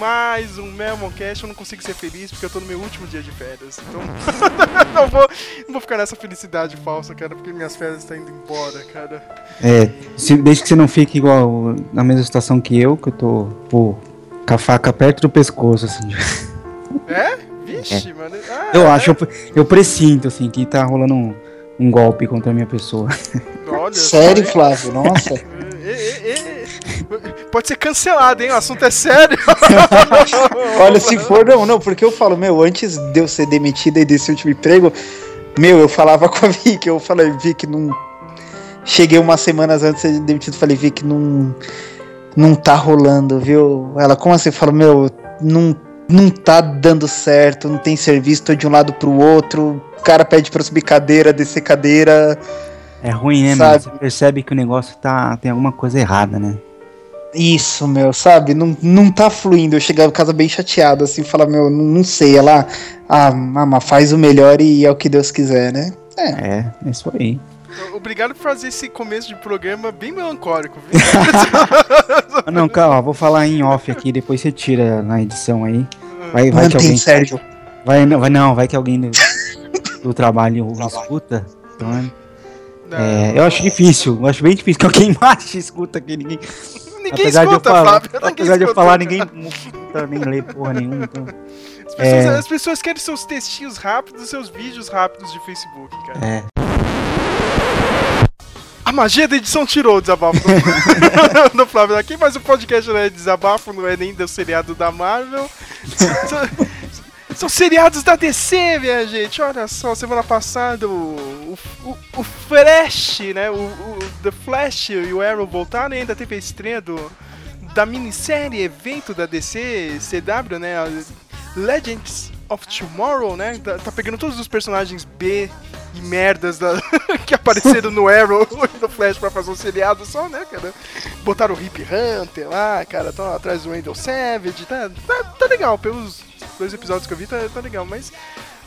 Mais um Memoncast. Eu não consigo ser feliz porque eu tô no meu último dia de férias. Então, não, vou, não vou ficar nessa felicidade falsa, cara, porque minhas férias estão indo embora, cara. É, se- desde que você não fique igual na mesma situação que eu, que eu tô, pô, com a faca perto do pescoço, assim. É? Vixe, mano. Ah, Eu é? acho, eu, eu presinto, assim, que tá rolando um, um golpe contra a minha pessoa. Olha, Sério, Flávio? Nossa. ê, ê. Pode ser cancelado, hein? O assunto é sério. Olha, se for, não, não, porque eu falo, meu, antes de eu ser demitida e desse último emprego, meu, eu falava com a Vicky, eu falei, Vicky, não. Cheguei umas semanas antes de ser demitido, falei, Vicky, não. Não tá rolando, viu? Ela, como assim? Eu falo, meu, não, não tá dando certo, não tem serviço, tô de um lado pro outro, o cara pede pra eu subir cadeira, descer cadeira. É ruim, né, Sabe? mano? Você percebe que o negócio tá, tem alguma coisa errada, né? Isso, meu, sabe? Não, não tá fluindo. Eu chegava em casa bem chateado, assim, falar, meu, não, não sei. Ela, ah, mama, faz o melhor e é o que Deus quiser, né? É. É, é isso aí. Obrigado por fazer esse começo de programa bem melancólico, viu? Ah, não, calma, vou falar em off aqui, depois você tira na edição aí. Vai, vai que alguém. Sérgio. Vai, não, vai não, vai que alguém do, do trabalho escuta. Então, é, eu acho difícil, eu acho bem difícil que alguém macho escuta aqui. Ninguém, Ninguém apesar de eu escuta, falar, Flávio. Ninguém apesar de eu escuta. falar, ninguém escuta, nem lê porra nenhuma. Então, As pessoas, É. as pessoas querem seus textinhos rápidos, seus vídeos rápidos de Facebook, cara. é. A magia da edição tirou o desabafo do, do Flávio aqui, mas o podcast não é desabafo, não é nem do seriado da Marvel. São, seriados da DC, minha gente. Olha só, semana passada o, o, o Flash, né? O, o The Flash e o Arrow voltaram e ainda teve a estreia do, da minissérie evento da DC CW, né? Legends of Tomorrow, né? Tá, tá pegando todos os personagens B e merdas da- que apareceram no Arrow e no Flash pra fazer um seriado só, né, cara? Botaram o Hip Hunter lá, cara, estão atrás do Wendell Savage, tá, tá, tá legal, pelos dois episódios que eu vi, tá, tá legal, mas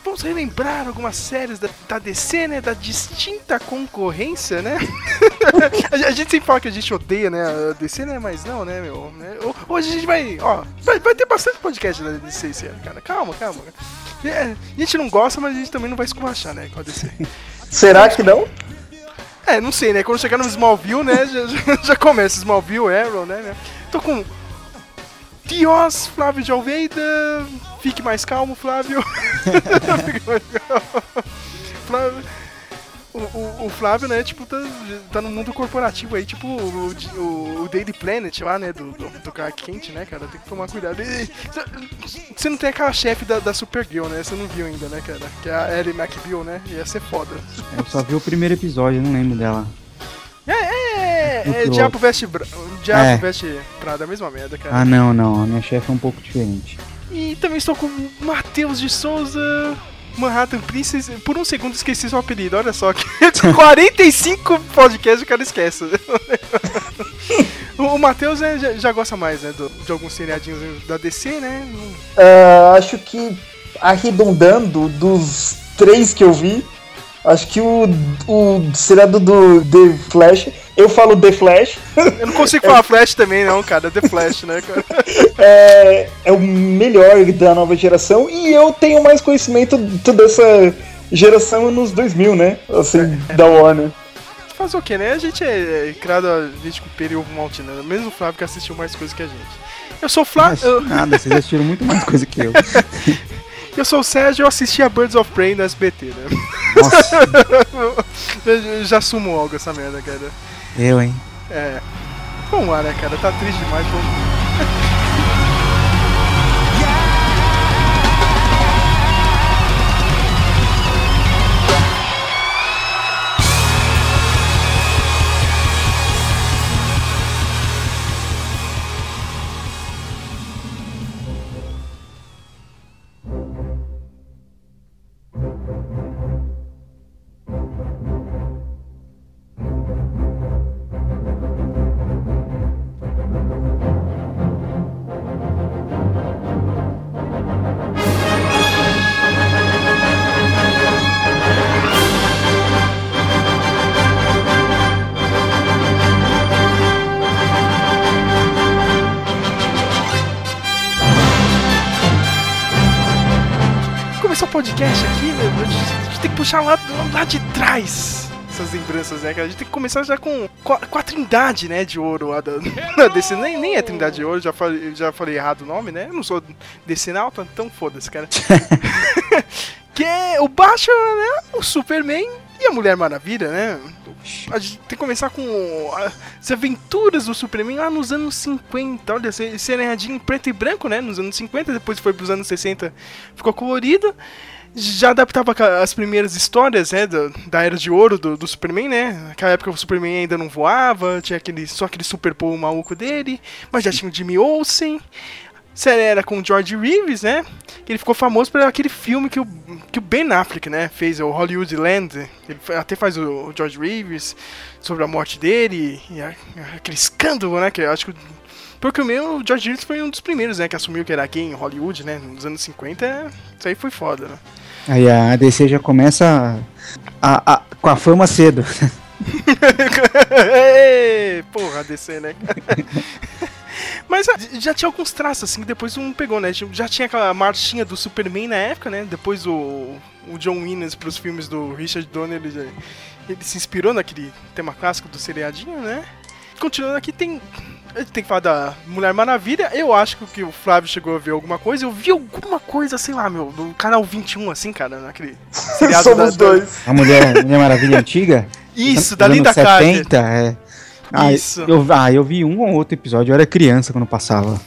vamos relembrar algumas séries da, da DC, né, da distinta concorrência, né? a, gente- sempre fala que a gente odeia, né, a DC, né, mas não, né, meu, né? Ho- Hoje a gente vai, ó, vai, vai ter bastante podcast da DC esse ano, cara, calma, calma. É, a gente não gosta, mas a gente também não vai esculachar, né, com a DC. Será que não? É, não sei, né? Quando chegar no Smallville, né? Já, já, já começa Smallville, Arrow, né? né? Tô com. Dios, Flávio de Almeida. Fique mais calmo, Flávio. Fique mais calmo. Flávio. O, o, o Flávio, né, tipo, tá, tá no mundo corporativo aí, tipo o, o, o Daily Planet lá, né, do, do, do Clark Kent, né, cara, tem que tomar cuidado. Você não tem aquela chefe da, da Supergirl, né, você não viu ainda, né, cara, que é a Ellie McBeal, né, ia ser foda. Eu só vi o primeiro episódio, eu não lembro dela. É, é, é, Muito Diabo Veste, Bra... Diabo É. Veste Prada, a mesma merda, cara. Ah, não, não, a minha chefe é um pouco diferente. E também estou com o Matheus de Souza, Manhattan Princess. Por um segundo esqueci seu apelido, olha só. Que 45 podcasts o cara esquece. o Matheus né, já, já gosta mais, né, do- de alguns seriadinhos da DC, né? Ah, acho que arredondando dos três que eu vi, acho que o, o seriado do The Flash, eu falo The Flash, Eu não consigo falar Flash também, não, cara. The Flash, né, cara? é, é o melhor da nova geração e eu tenho mais conhecimento de toda essa geração nos 2000, né? Assim, da Warner. Fazer o que, né? A gente é, é criado a gente com período maltina, né? mesmo o Flávio que assistiu mais coisas que a gente. Eu sou o Flávio. nada, vocês assistiram muito mais coisa que eu. Eu sou o Sérgio, eu assisti a Birds of Prey no SBT, né? Nossa, já, já assumo algo essa merda, cara. eu, hein? É. Vamos lá, né, cara? Tá triste demais. Vamos... podcast aqui, meu, a gente, tem que puxar lá, lá de trás essas lembranças, né? cara? A gente tem que começar já com, com, a, com a trindade, né, de ouro lá da, da DC. Nem, nem é trindade de ouro, já falei, já falei errado o nome, né? Eu não sou DC Nauta, então foda-se, cara. que é o Batman, né? O Superman e a Mulher Maravilha, né? A gente tem que começar com as aventuras do Superman lá nos anos 50. Olha, seriadinho em preto e branco, né? Nos anos 50, depois foi pros anos 60, ficou colorido. Já adaptava as primeiras histórias, né? Da, da Era de Ouro do, do, Superman, né? Naquela época o Superman ainda não voava, tinha aquele, só aquele super maluco dele, mas já tinha o Jimmy Olsen série era com o George Reeves, né? Ele ficou famoso por aquele filme que o, que o Ben Affleck, né? Fez, o Hollywood Land. Ele até faz o, George Reeves sobre a morte dele e a, aquele escândalo, né? Que eu acho que. Porque o meu, o George Reeves foi um dos primeiros, né? Que assumiu que era gay em Hollywood, né? Nos anos 50, isso aí foi foda, né? Aí a DC já começa a, a, com a fama cedo. Porra, a DC, né? Mas ah, já tinha alguns traços, assim, depois um pegou, né? Já tinha aquela marchinha do Superman na época, né? Depois o, o John Williams pros filmes do Richard Donner, ele, ele se inspirou naquele tema clássico do seriadinho, né? Continuando aqui, tem a gente tem que falar da Mulher Maravilha. Eu acho que o Flávio chegou a ver alguma coisa. Eu vi alguma coisa, sei lá, meu, no canal 21, assim, cara, naquele seriado Somos da, dois. A Mulher, Mulher Maravilha Antiga? Isso, da Linda Carter. 70, é. Ah, Isso. Eu, ah, eu vi um ou outro episódio, eu era criança quando passava.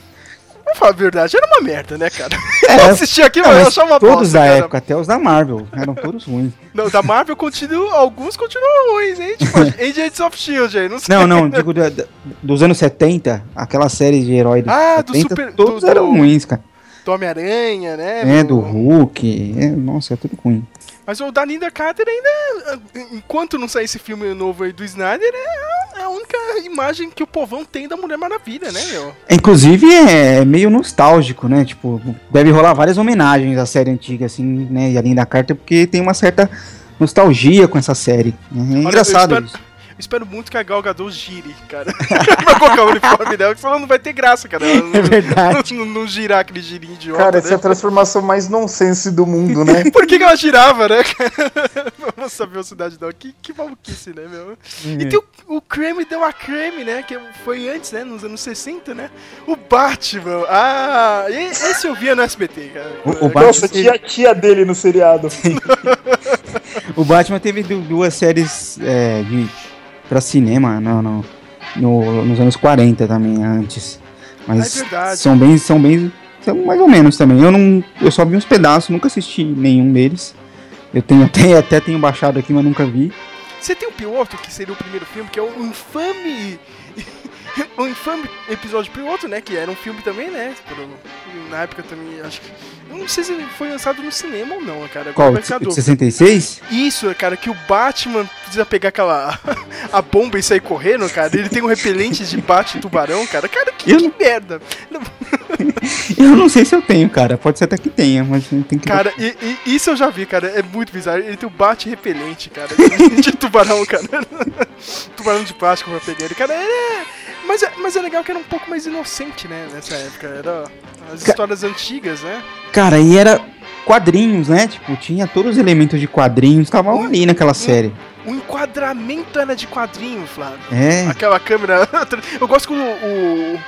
Vamos falar a verdade, era uma merda, né, cara? É, eu assisti aqui, mas eu achava Todos bosta, da cara. época, até os da Marvel, eram todos ruins. Não, da Marvel continua, alguns continuam ruins, hein? Tipo, Agents of Shield aí, não sei. Não, não, digo da, da, dos anos 70, aquela série de herói dos ah, 70, do super, todos do, eram ruins, cara. Do Homem-Aranha, né? É, do Hulk, é, nossa, é tudo ruim. Mas o da Linda Carter ainda, enquanto não sair esse filme novo aí do Snyder, é a única imagem que o povão tem da Mulher Maravilha, né, meu? Inclusive é meio nostálgico, né? Tipo, deve rolar várias homenagens à série antiga, assim, né? E a Linda Carter, porque tem uma certa nostalgia com essa série. É Olha, engraçado espero, isso espero muito que a Gal Gadot gire, cara. pra colocar o uniforme dela, que senão não vai ter graça, cara. Ela é verdade. Não, não, não, girar aquele girinho idiota. Cara, essa né? é a transformação mais nonsense do mundo, né? Por que, que ela girava, né? Vamos saber a cidade dela. Que, que maluquice, né, meu? Uhum. E tem o, o creme deu a creme, né? Que foi antes, né? Nos anos 60, né? O Batman. Ah, esse eu via no SBT, cara. O, o Batman Nossa, tinha a tia dele no seriado. o Batman teve duas séries é, de para cinema no, no, no, nos anos 40 também, antes. Mas é são bem, são bem, são mais ou menos também. Eu não, eu só vi uns pedaços, nunca assisti nenhum deles. Eu tenho até, até tenho baixado aqui, mas nunca vi. Você tem o piloto, que seria o primeiro filme, que é o infame o infame episódio piloto, né? Que era um filme também, né? Na época também, acho que. Eu não sei se foi lançado no cinema ou não, cara. Qual? De 66? Isso, cara, que o Batman precisa pegar aquela. a bomba e sair correndo, cara. Ele tem um repelente de bate-tubarão, cara. Cara, que, eu... que merda. eu não sei se eu tenho, cara. Pode ser até que tenha, mas tem que. Cara, e, e, isso eu já vi, cara. É muito bizarro. Ele tem o bate-repelente, cara. De, tubarão, cara. tubarão de plástico pra pegar ele. Cara, é. Mas, é, mas é legal que era um pouco mais inocente, né, nessa época. Era as histórias Ca... antigas, né? Cara, e era quadrinhos, né? Tipo, tinha todos os elementos de quadrinhos, estavam ali naquela série. O enquadramento era de quadrinho, Flávio. É. Aquela câmera. Eu gosto que o, o,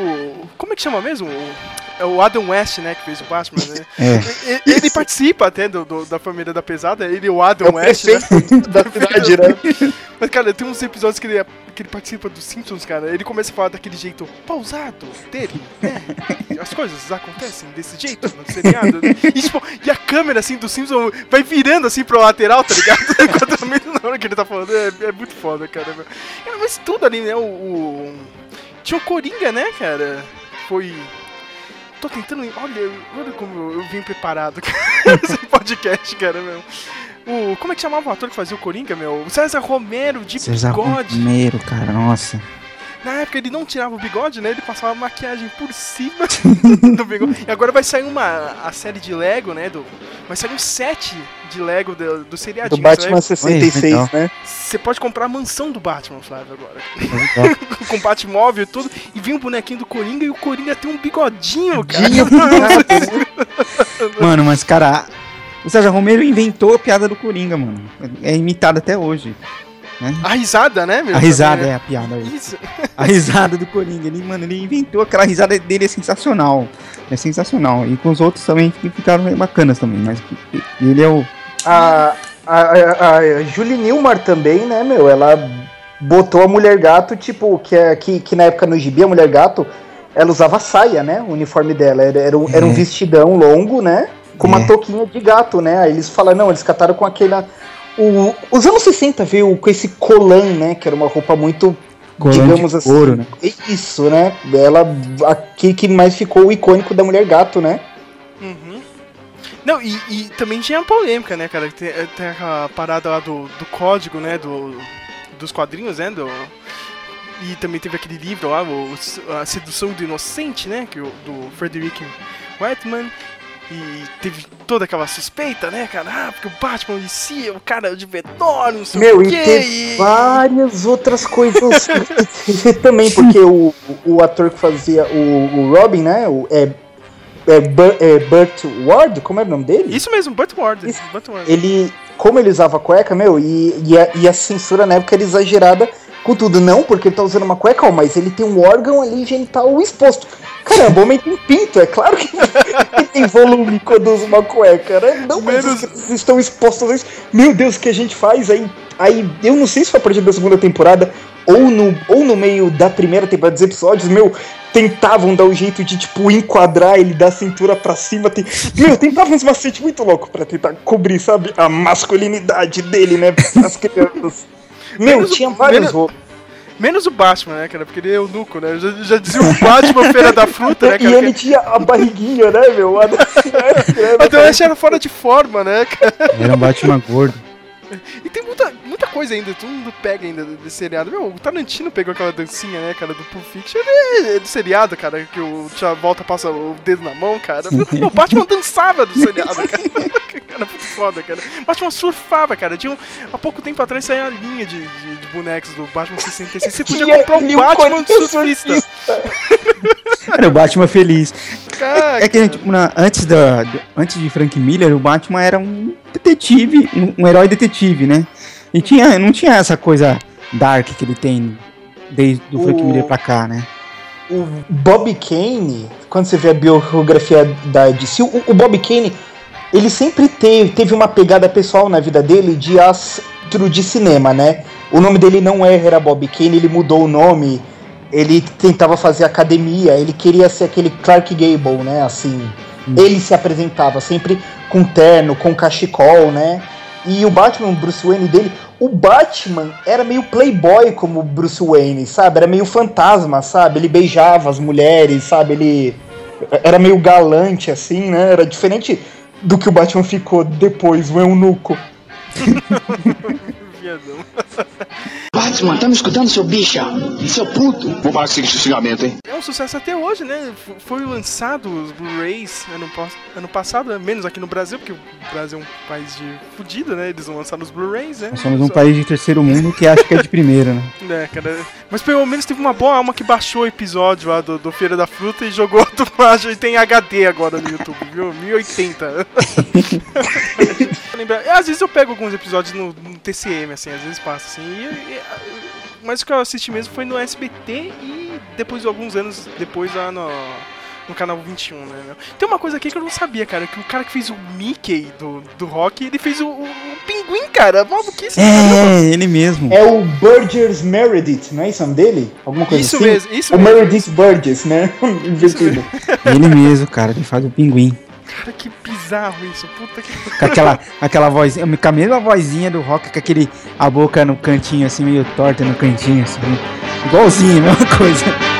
o. Como é que chama mesmo? O, é o Adam West, né, que fez o Batman, né? É. Ele, ele participa até do, do, da família da pesada, ele e o Adam é o West. Né? da cidade, né? Mas, cara, tem uns episódios que ele, que ele participa dos Simpsons, cara. Ele começa a falar daquele jeito pausado dele, né? As coisas acontecem desse jeito no seriado. E, tipo, e a câmera, assim, do Simpsons vai virando, assim, pro lateral, tá ligado? na hora que ele tá falando. É, é muito foda, cara. Mas tudo ali, né? O, o... Tinha o Coringa, né, cara? Foi Tô tentando. Olha, olha como eu, vim preparado esse podcast, cara, meu. O, como é que chamava o ator que fazia o Coringa, meu? O César Romero, de César bigode. Romero, cara, nossa. Na época ele não tirava o bigode, né? Ele passava maquiagem por cima do bigode. E agora vai sair uma a série de Lego, né? Do, vai sair um set de Lego do, do seriadinho. Do Batman 66, Oi, né? Você pode comprar a mansão do Batman, Flávio, agora. Com Batmóvel e tudo. E vem um bonequinho do Coringa e o Coringa tem um bigodinho, cara. Mano, mas cara, O Sérgio Romero inventou a piada do Coringa, mano. É imitado até hoje. Né? A risada, né? Meu? A risada é a piada. Isso. A risada do Coringa. Ele, mano, ele inventou aquela risada dele é sensacional. É sensacional. E com os outros também ficaram bacanas também. Mas ele é o. A, a, a, a Julie Newmar também, né, meu? Ela botou a mulher gato, tipo, que, é, que, que na época no gibi, a mulher gato, ela usava saia, né? O uniforme dela. Era, era, um, era um é. vestidão longo, né? Com uma é. touquinha de gato, né? Aí eles falaram, não, eles cataram com aquela o, os anos 60 veio com esse colan, né? Que era uma roupa muito. Colan digamos assim. Ouro, né? Isso, né? Ela. Aqui que mais ficou o icônico da mulher gato, né? Uhum. Não, e, e, também tinha polêmica, né, cara? Tem, tem a parada lá do, do código, né? Do, dos quadrinhos, né? Do, e também teve aquele livro lá, o, A Sedução do Inocente, né? Que, do Frederick Whiteman. E teve toda aquela suspeita, né, cara? Ah, porque o Batman vicia o cara de menor, não sei Meu, o quê. e teve várias outras coisas também, porque o, o ator que fazia o, o Robin, né? O, é, é, é Burt Ward, como é o nome dele? Isso mesmo, Burt Ward. Isso. Burt Ward. Ele, como ele usava cueca, meu, e, e, a, e a censura na época era exagerada com tudo. Não porque ele tá usando uma cueca, mas ele tem um órgão ali genital exposto. Caramba, o homem tem pinto, é claro que tem volume quando usa uma cueca, né? Não, mas Menos... estão expostos a isso. Meu Deus, o que a gente faz aí? Aí, eu não sei se foi a partir da segunda temporada ou no, ou no meio da primeira temporada dos episódios, meu, tentavam dar o um jeito de, tipo, enquadrar ele da cintura pra cima. Tem, meu, tentavam uns macetes muito louco pra tentar cobrir, sabe, a masculinidade dele, né, as crianças. Meu, menos tinha vários menos, roupas. Menos o Batman, né, cara? Porque ele é eunuco, né? Já, já dizia o Batman Feira da Fruta, né, cara? E ele tinha a barriguinha, né, meu? então esse era fora de forma, né, cara? Era um Batman gordo. E tem muita, muita coisa ainda, todo mundo pega ainda desse seriado. Meu, o Tarantino pegou aquela dancinha, né, cara, do Pulp Fiction. É, é do seriado, cara, que o Tia Volta passa o dedo na mão, cara. O Batman dançava do seriado, cara. cara, muito foda, cara. O Batman surfava, cara. Tinha um, há pouco tempo atrás saiu a linha de, de, de, bonecos do Batman 66. Você podia comprar um Batman surfista. Era o Batman feliz. É, é que tipo, na, antes, da, antes de Frank Miller, o Batman era um detetive, um, um, herói detetive, né? E tinha, não tinha essa coisa dark que ele tem desde o Frank Miller pra cá, né? O Bob Kane, quando você vê a biografia da DC, o, o Bob Kane, ele sempre teve, teve uma pegada pessoal na vida dele de astro de cinema, né? O nome dele não era Bob Kane, ele mudou o nome ele tentava fazer academia, ele queria ser aquele Clark Gable, né? Assim, hum. ele se apresentava sempre com terno, com cachecol, né? E o Batman, Bruce Wayne dele, o Batman era meio playboy como Bruce Wayne, sabe? Era meio fantasma, sabe? Ele beijava as mulheres, sabe? Ele era meio galante assim, né? Era diferente do que o Batman ficou depois, o eunuco. Viadão. Batman, tá me escutando, seu bicha? Seu puto? Vou parar com esse xingamento, hein? É um sucesso até hoje, né? Foi lançado os Blu-rays ano, ano passado, né? menos aqui no Brasil, porque o Brasil é um país de fudido, né? Eles vão lançar os Blu-rays, né? Nós somos um Só... país de terceiro mundo que acha que é de primeira, né? É, cara. Mas pelo menos teve uma boa alma que baixou o episódio lá do, do Feira da Fruta e jogou a dublagem e tem HD agora no YouTube, viu? 1080. Às vezes eu pego alguns episódios no, no TCM, assim, às vezes passa assim. E, e, mas o que eu assisti mesmo foi no SBT e depois, alguns anos depois, lá no, no canal 21, né? Tem uma coisa aqui que eu não sabia, cara, que o cara que fez o Mickey do, do Rock, ele fez o, o, o Pinguim, cara. Maluquice. É, cara. ele mesmo. É o Burgess Meredith, não é isso o nome dele? Alguma coisa isso assim? Mesmo, isso o mesmo. Meredith Burgess, né? Investido. ele mesmo, cara, ele faz o Pinguim. Cara, que bizarro isso, puta que. Com aquela, aquela vozinha, com a mesma vozinha do rock, com aquele. a boca no cantinho, assim, meio torta no cantinho, assim. Igualzinho, mesma coisa.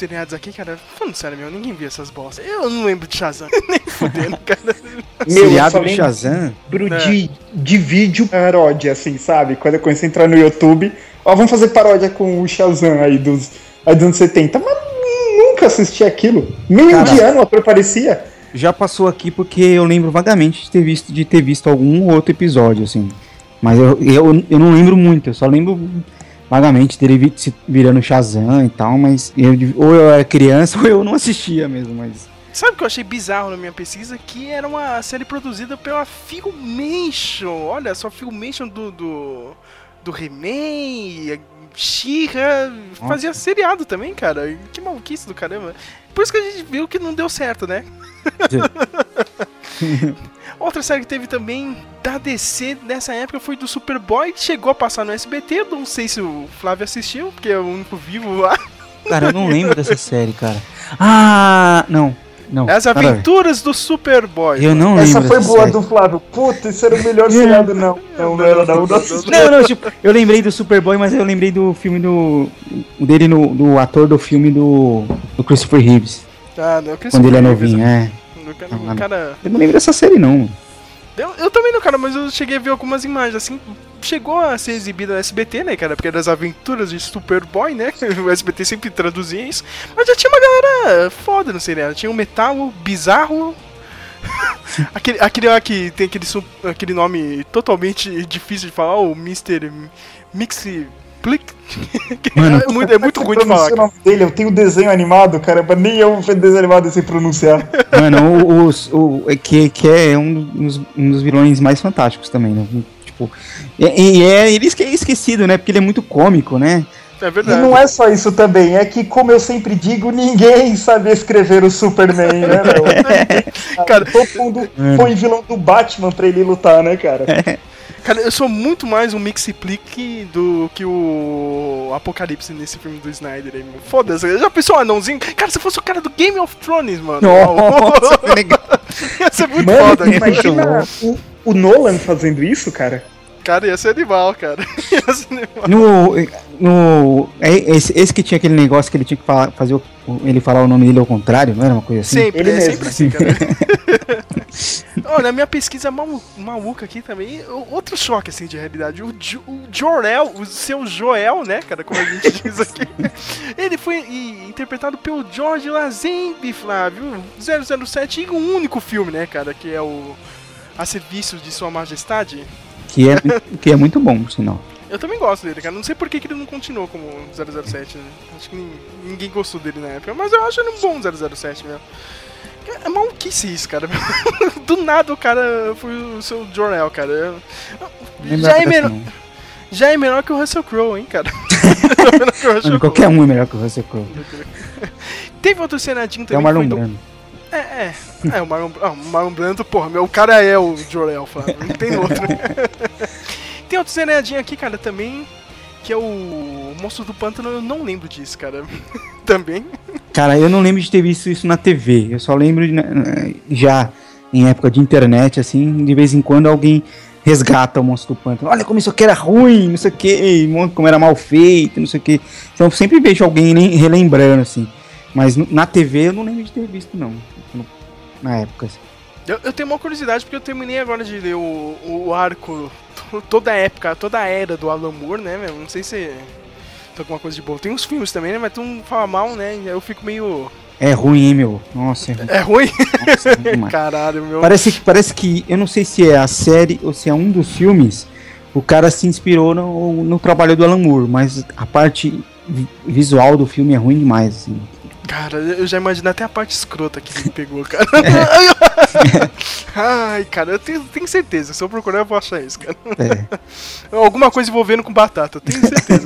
Seriados aqui, cara, falando sério, meu, ninguém via essas bostas. Eu não lembro de Shazam, nem fudendo, cara. Meu, Seriado de Shazam? Lembro é. de, de vídeo paródia, assim, sabe? Quando eu comecei a entrar no YouTube, ah, vamos fazer paródia com o Shazam aí dos, aí dos anos 70. Mas nunca assisti aquilo. Nem Cara, indiano o ator parecia. Já passou aqui porque eu lembro vagamente de ter visto, de ter visto algum outro episódio, assim. Mas eu, eu, eu não lembro muito, eu só lembro vagamente dele virando Shazam e tal, mas eu, ou eu era criança ou eu não assistia mesmo, mas. Sabe o que eu achei bizarro na minha pesquisa? Que era uma série produzida pela Filmation. Olha só, Filmation do. do, do He-Man, She-Ra, fazia seriado também, cara. Que maluquice do caramba. Por isso que a gente viu que não deu certo, né? Outra série que teve também da DC nessa época foi do Superboy, que chegou a passar no SBT. Não sei se o Flávio assistiu, porque é o único vivo lá. Cara, eu não lembro dessa série, cara. Ah, não. Não, As Aventuras do Superboy. Eu não lembro. Essa foi boa série. do Flávio. Puta, isso era o melhor seriado, não. Não, não era não. Não, não, tipo, eu lembrei do Superboy, mas eu lembrei do filme do. dele no. do ator do filme do. do Christopher Reeves. Ah, não, Christopher Quando ele é novinho, é. Cara, cara... Eu não lembro dessa série, não. Eu, eu também não, cara, mas eu cheguei a ver algumas imagens, assim, chegou a ser exibida no SBT, né, cara, porque era as aventuras de Superboy, né, o SBT sempre traduzia isso, mas já tinha uma galera foda no seriado, tinha um metal bizarro, aquele, aquele lá que tem aquele, aquele nome totalmente difícil de falar, o Mr. Mixi Plick. Mano, é muito, é muito ruim de falar. O nome dele, eu tenho desenho animado, caramba, nem eu vou desenho animado sem pronunciar. Mano, o, o, o, que, que é um dos, um dos vilões mais fantásticos também, né? Tipo, e, e é ele é esquecido, né? Porque ele é muito cômico, né? É verdade. E não é só isso também, é que, como eu sempre digo, ninguém sabe escrever o Superman, né, meu? cara, todo mundo foi vilão do Batman pra ele lutar, né, cara? Cara, eu sou muito mais um Mixiplique do que o Apocalipse nesse filme do Snyder aí, meu. Foda-se, já pensou um anãozinho? Cara, se fosse o cara do Game of Thrones, mano. Nossa. Ia ser muito mano, foda. Imagina o, o Nolan fazendo isso, cara. Cara, ia ser animal, cara. Ia ser animal. No. no é, esse, esse que tinha aquele negócio que ele tinha que falar, fazer o, ele falar o nome dele ao contrário, não era uma coisa assim? Sempre, ele é mesmo. sempre assim, cara. Olha, a minha pesquisa malu maluca aqui também, outro choque assim de realidade. O, jo o Jorel, o seu Joel, né, cara, como a gente diz aqui, ele foi e, interpretado pelo George Lazenby, Flávio, 007, e um único filme, né, cara, que é o A Serviço de Sua Majestade. Que é, que é muito bom, sinal. Eu também gosto dele, cara. Não sei por que, que ele não continuou como 007, né? Acho que ninguém gostou dele na época, mas eu acho ele um bom 007 mesmo. É maluquice isso, cara. Do nada o cara foi o seu Jornal, cara. Já é, menor, já é melhor que o Russell Crowe, hein, cara. Mano, qualquer um é melhor que o Russell Crowe. Teve outro cenadinho também. É o Marlon Brando. É, é. É, o Marlon, ah, o Marlon Brando, porra, meu, o cara é o Jorel. Não tem outro. tem outro cenadinho aqui, cara, também que é o Monstro do Pântano, eu não lembro disso, cara. Também. Cara, eu não lembro de ter visto isso na TV. Eu só lembro de, né, já em época de internet, assim, de vez em quando alguém resgata o Monstro do Pântano. Olha como isso aqui era ruim, não sei o que, como era mal feito, não sei o que. Então eu sempre vejo alguém relembrando, assim. Mas na TV eu não lembro de ter visto, não. Na época, assim. Eu, eu, tenho uma curiosidade porque eu terminei agora de ler o, o arco, toda a época, toda a era do Alan Moore, né, meu? Não sei se tem alguma coisa de boa. Tem uns filmes também, né? Mas tu não fala mal, né? Eu fico meio. É ruim, hein, meu? Nossa. É, é ruim? Nossa, é Caralho, meu. Parece que, parece que. Eu não sei se é a série ou se é um dos filmes. O cara se inspirou no, no trabalho do Alan Moore, mas a parte visual do filme é ruim demais, assim. Cara, eu já imagino até a parte escrota que ele pegou, cara. Ai, cara, eu tenho, tenho, certeza. Se eu procurar, eu vou achar isso, cara. É. Alguma coisa envolvendo com batata, eu tenho certeza.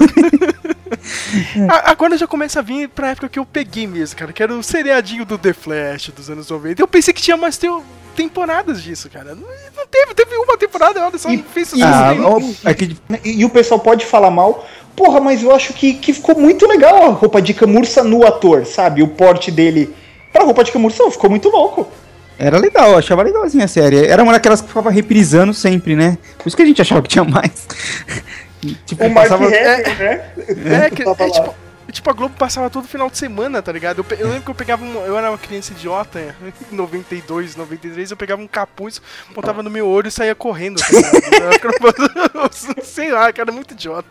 Agora já começa a vir pra época que eu peguei mesmo, cara, que era o seriadinho do The Flash dos anos 90. Eu pensei que tinha mais temporadas disso, cara. Não teve, teve uma temporada, olha só, e, não fez isso. Ah, é que... E o pessoal pode falar mal, Porra, mas eu acho que, que ficou muito legal a roupa de camurça no ator, sabe? O porte dele pra roupa de camurça ficou muito louco. Era legal, eu achava legalzinha a série. Era uma daquelas que ficava reprisando sempre, né? Por isso que a gente achava que tinha mais. tipo, o Mark passava... Hammer, né? É, é, que, é tipo, tipo, a Globo passava todo final de semana, tá ligado? Eu, eu lembro que eu pegava um, Eu era uma criança idiota, em 92, 93, eu pegava um capuz, botava no meu olho e saía correndo, tá ligado? Sei lá, cara, muito idiota.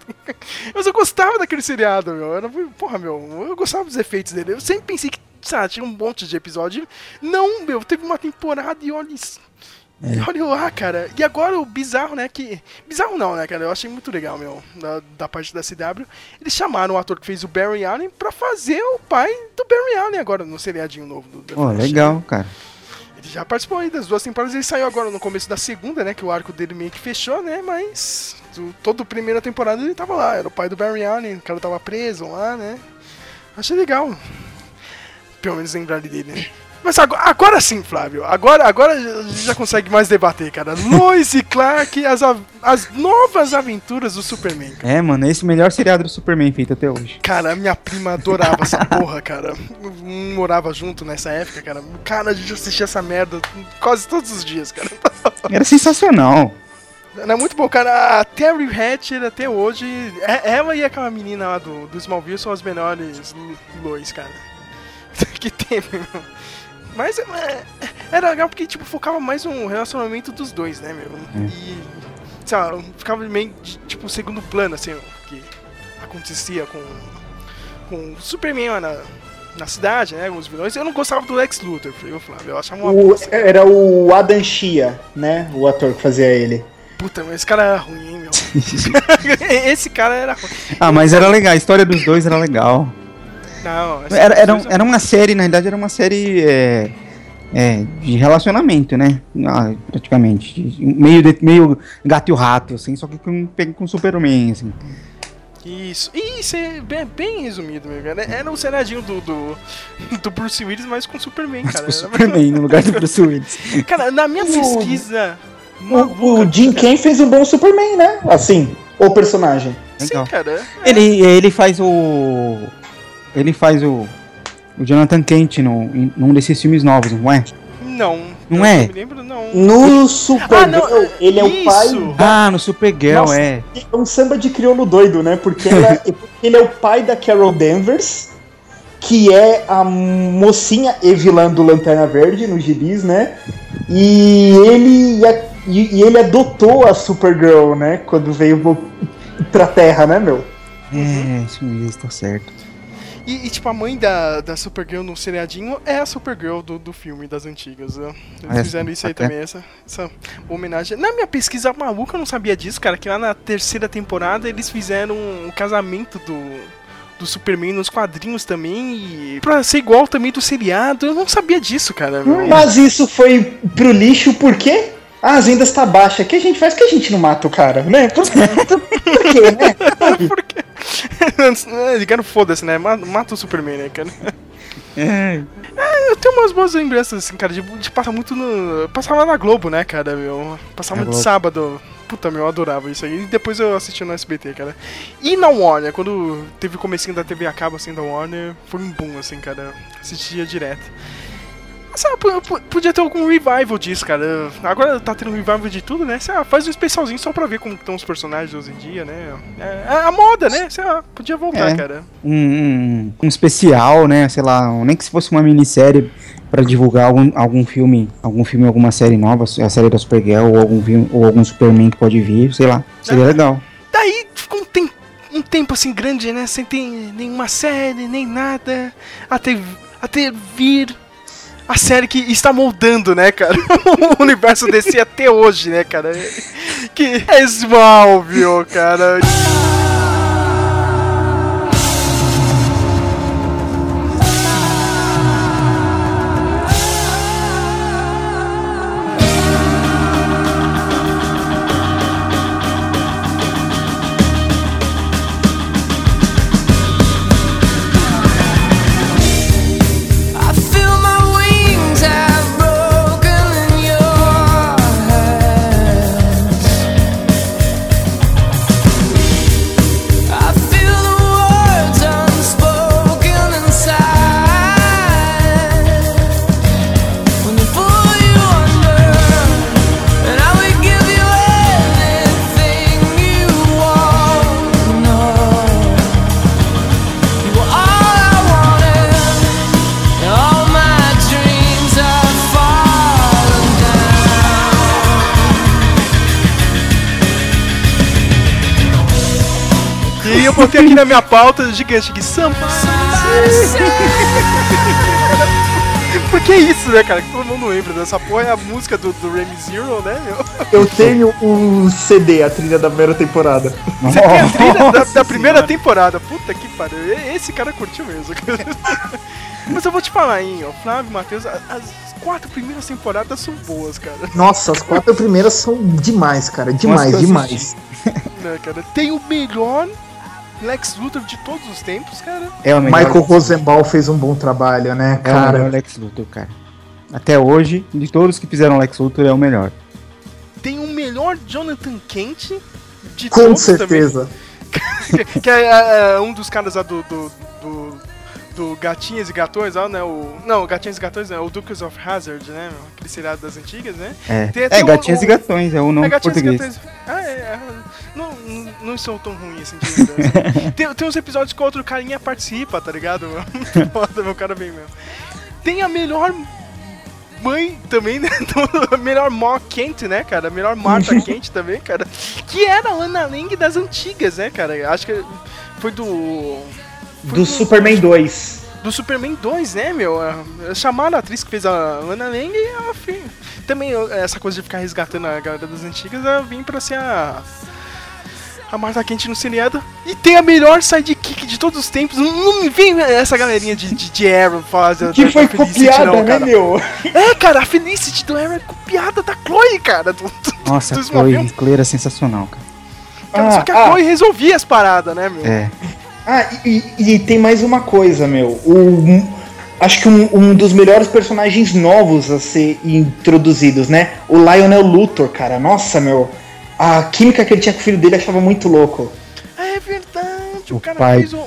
Mas eu gostava daquele seriado, meu. Era, porra, meu, eu gostava dos efeitos dele. Eu sempre pensei que, sabe, tinha um monte de episódio. Não, meu, teve uma temporada e olha isso. É. Olha lá, cara. E agora o bizarro, né? Que. Bizarro não, né, cara? Eu achei muito legal, meu. Da, da parte da CW. Eles chamaram o ator que fez o Barry Allen pra fazer o pai do Barry Allen agora no seriadinho novo do The Oh, legal, cara. Ele já participou aí das duas temporadas. Ele saiu agora no começo da segunda, né? Que o arco dele meio que fechou, né? Mas. Do, toda a primeira temporada ele tava lá. Era o pai do Barry Allen. O cara tava preso lá, né? Achei legal. Pelo menos lembrar dele, né? Mas agora, agora, sim, Flávio. Agora, agora a gente já consegue mais debater, cara. Lois e Clark, as, as novas aventuras do Superman. Cara. É, mano, esse é o melhor seriado do Superman feito até hoje. Cara, minha prima adorava essa porra, cara. Morava junto nessa época, cara. Cara, a gente assistia essa merda quase todos os dias, cara. Era sensacional. Era muito bom, cara. A Terry Hatcher até hoje. É, ela e aquela menina lá do, do Smallville são as melhores Lois, cara. que teve, meu. Mas é, era legal porque, tipo, focava mais no relacionamento dos dois, né, meu? É. E, sei lá, ficava meio, tipo, segundo plano, assim, o que acontecia com, com o Superman lá na, na cidade, né, com os vilões. Eu não gostava do Lex Luthor, eu falava, eu achava uma o, Era o Adam Shia, né, o ator que fazia ele. Puta, mas esse cara era ruim, hein, meu? esse cara era ruim. Ah, mas era legal, a história dos dois era legal. Não, era, era, era uma série, na verdade era uma série é, é, de relacionamento, né? Ah, praticamente. Meio, de, meio gato e o rato, assim, só que com, com Superman, assim. Isso, isso é bem, bem resumido, meu cara. Era um cenário do, do, do, Bruce Willis, mas com Superman, cara. Com Superman, no lugar do Bruce Willis. Cara, na minha pesquisa. O, o Jim Ken fez um bom Superman, né? Assim, o personagem. Sim, cara. É. Ele, ele faz o ele faz o, o Jonathan Kent no, em, num desses filmes novos, não é? Não. Não é? Lembro, não. No Supergirl, ah, ele é o pai. Da... Ah, no Supergirl, Nossa, é. É um samba de crioulo doido, né? Porque ela, ele é o pai da Carol Danvers, que é a mocinha e vilã do Lanterna Verde no gibis, né? E ele, e, e ele adotou a Supergirl, né? Quando veio pra Terra, né, meu? É, isso mesmo, tá certo. E, e, tipo, a mãe da, da Supergirl no seriadinho é a Supergirl do, do filme das antigas. Né? Eles é, fizeram isso aí até. também, essa, essa homenagem. Na minha pesquisa maluca eu não sabia disso, cara, que lá na terceira temporada eles fizeram um casamento do, do Superman nos quadrinhos também. E pra ser igual também do seriado. Eu não sabia disso, cara. Mas isso foi pro lixo por quê? Ah, as vendas tá baixa. O que a gente faz que a gente não mata o cara, né? Por, por quê, né? por quê? Quer foda-se, né? Mata o Superman, né, cara? É. é. eu tenho umas boas lembranças, assim, cara, de, de passar muito no. Passava na Globo, né, cara, meu? Passava é muito sábado. Puta, meu, eu adorava isso aí. E depois eu assisti no SBT, cara. E na Warner, quando teve o comecinho da TV a cabo, assim, da Warner, foi um boom, assim, cara. Assistia direto. Sabe, podia ter algum revival disso, cara. Agora tá tendo revival de tudo, né? Sei faz um especialzinho só pra ver como estão os personagens hoje em dia, né? É, é a moda, né? Sei lá, podia voltar, é, cara. Um, um, um, especial, né? Sei lá, nem que se fosse uma minissérie pra divulgar algum, algum filme, algum filme, alguma série nova, a série da Supergirl ou algum filme, ou algum Superman que pode vir, sei lá. Seria é. legal. Daí ficou um tempo, um tempo assim grande, né? Sem ter nenhuma série, nem nada. Até, até vir a série que está moldando, né, cara? o universo desse até hoje, né, cara? Que é Smallville, cara. Botei aqui na minha pauta gigante que samba. Porque é isso, né, cara? Todo mundo lembra dessa porra. É a música do, do Remy Zero, né, meu? Eu tenho o CD, a trilha da primeira temporada. Você tem a trilha da, da primeira temporada. Puta que pariu. Esse cara curtiu mesmo. Mas eu vou te falar, hein, ó. Flávio Matheus, as quatro primeiras temporadas são boas, cara. Nossa, as quatro primeiras são demais, cara. Demais, demais. Né, cara? Tem o melhor Lex Luthor de todos os tempos, cara. É o Michael Rosenbaum fez um bom trabalho, né, cara? É o Lex Luthor, cara. Até hoje, de todos que fizeram Lex Luthor, é o melhor. Tem o melhor Jonathan Kent de Com todos certeza. também. que é, é, é, um dos caras lá do, do, do Gatinhas e Gatões, ó, né? O, não, Gatinhas e Gatões é o Dukes of Hazard, né? Aquele seriado das antigas, né? É, tem, é Gatinhas o, e Gatões, é o nome é, português. E Gatões. Ah, é, é, não, não sou tão ruim assim de tem, tem uns episódios que o outro carinha participa, tá ligado? Foda, meu cara bem mesmo. Tem a melhor mãe também, né? A melhor Mó quente, né, cara? A melhor Marta quente também, cara. Que era a Ana Lang das antigas, né, cara? Acho que foi do do, do Superman 2. Do Superman 2, né, meu? Chamaram a atriz que fez a Lana Lang e ela também essa coisa de ficar resgatando a galera das antigas, ela vim pra ser a a Marta Quente no seriado. E tem a melhor sidekick de todos os tempos. Não, me vem essa galerinha de, de, de Arrow fazer. Que foi copiada, não, né, meu? É, cara, a Felicity do Arrow é copiada da Chloe, cara. Do, do, Nossa, a Chloe, Chloe era sensacional, cara. cara ah, só que a ah. Chloe resolvia as paradas, né, meu? É. Ah, e, e, tem mais uma coisa, meu. O, acho que um, um, dos melhores personagens novos a ser introduzidos, né? O Lionel Luthor, cara. Nossa, meu. A química que ele tinha com o filho dele achava muito louco. É verdade, o, o cara pai... fez o.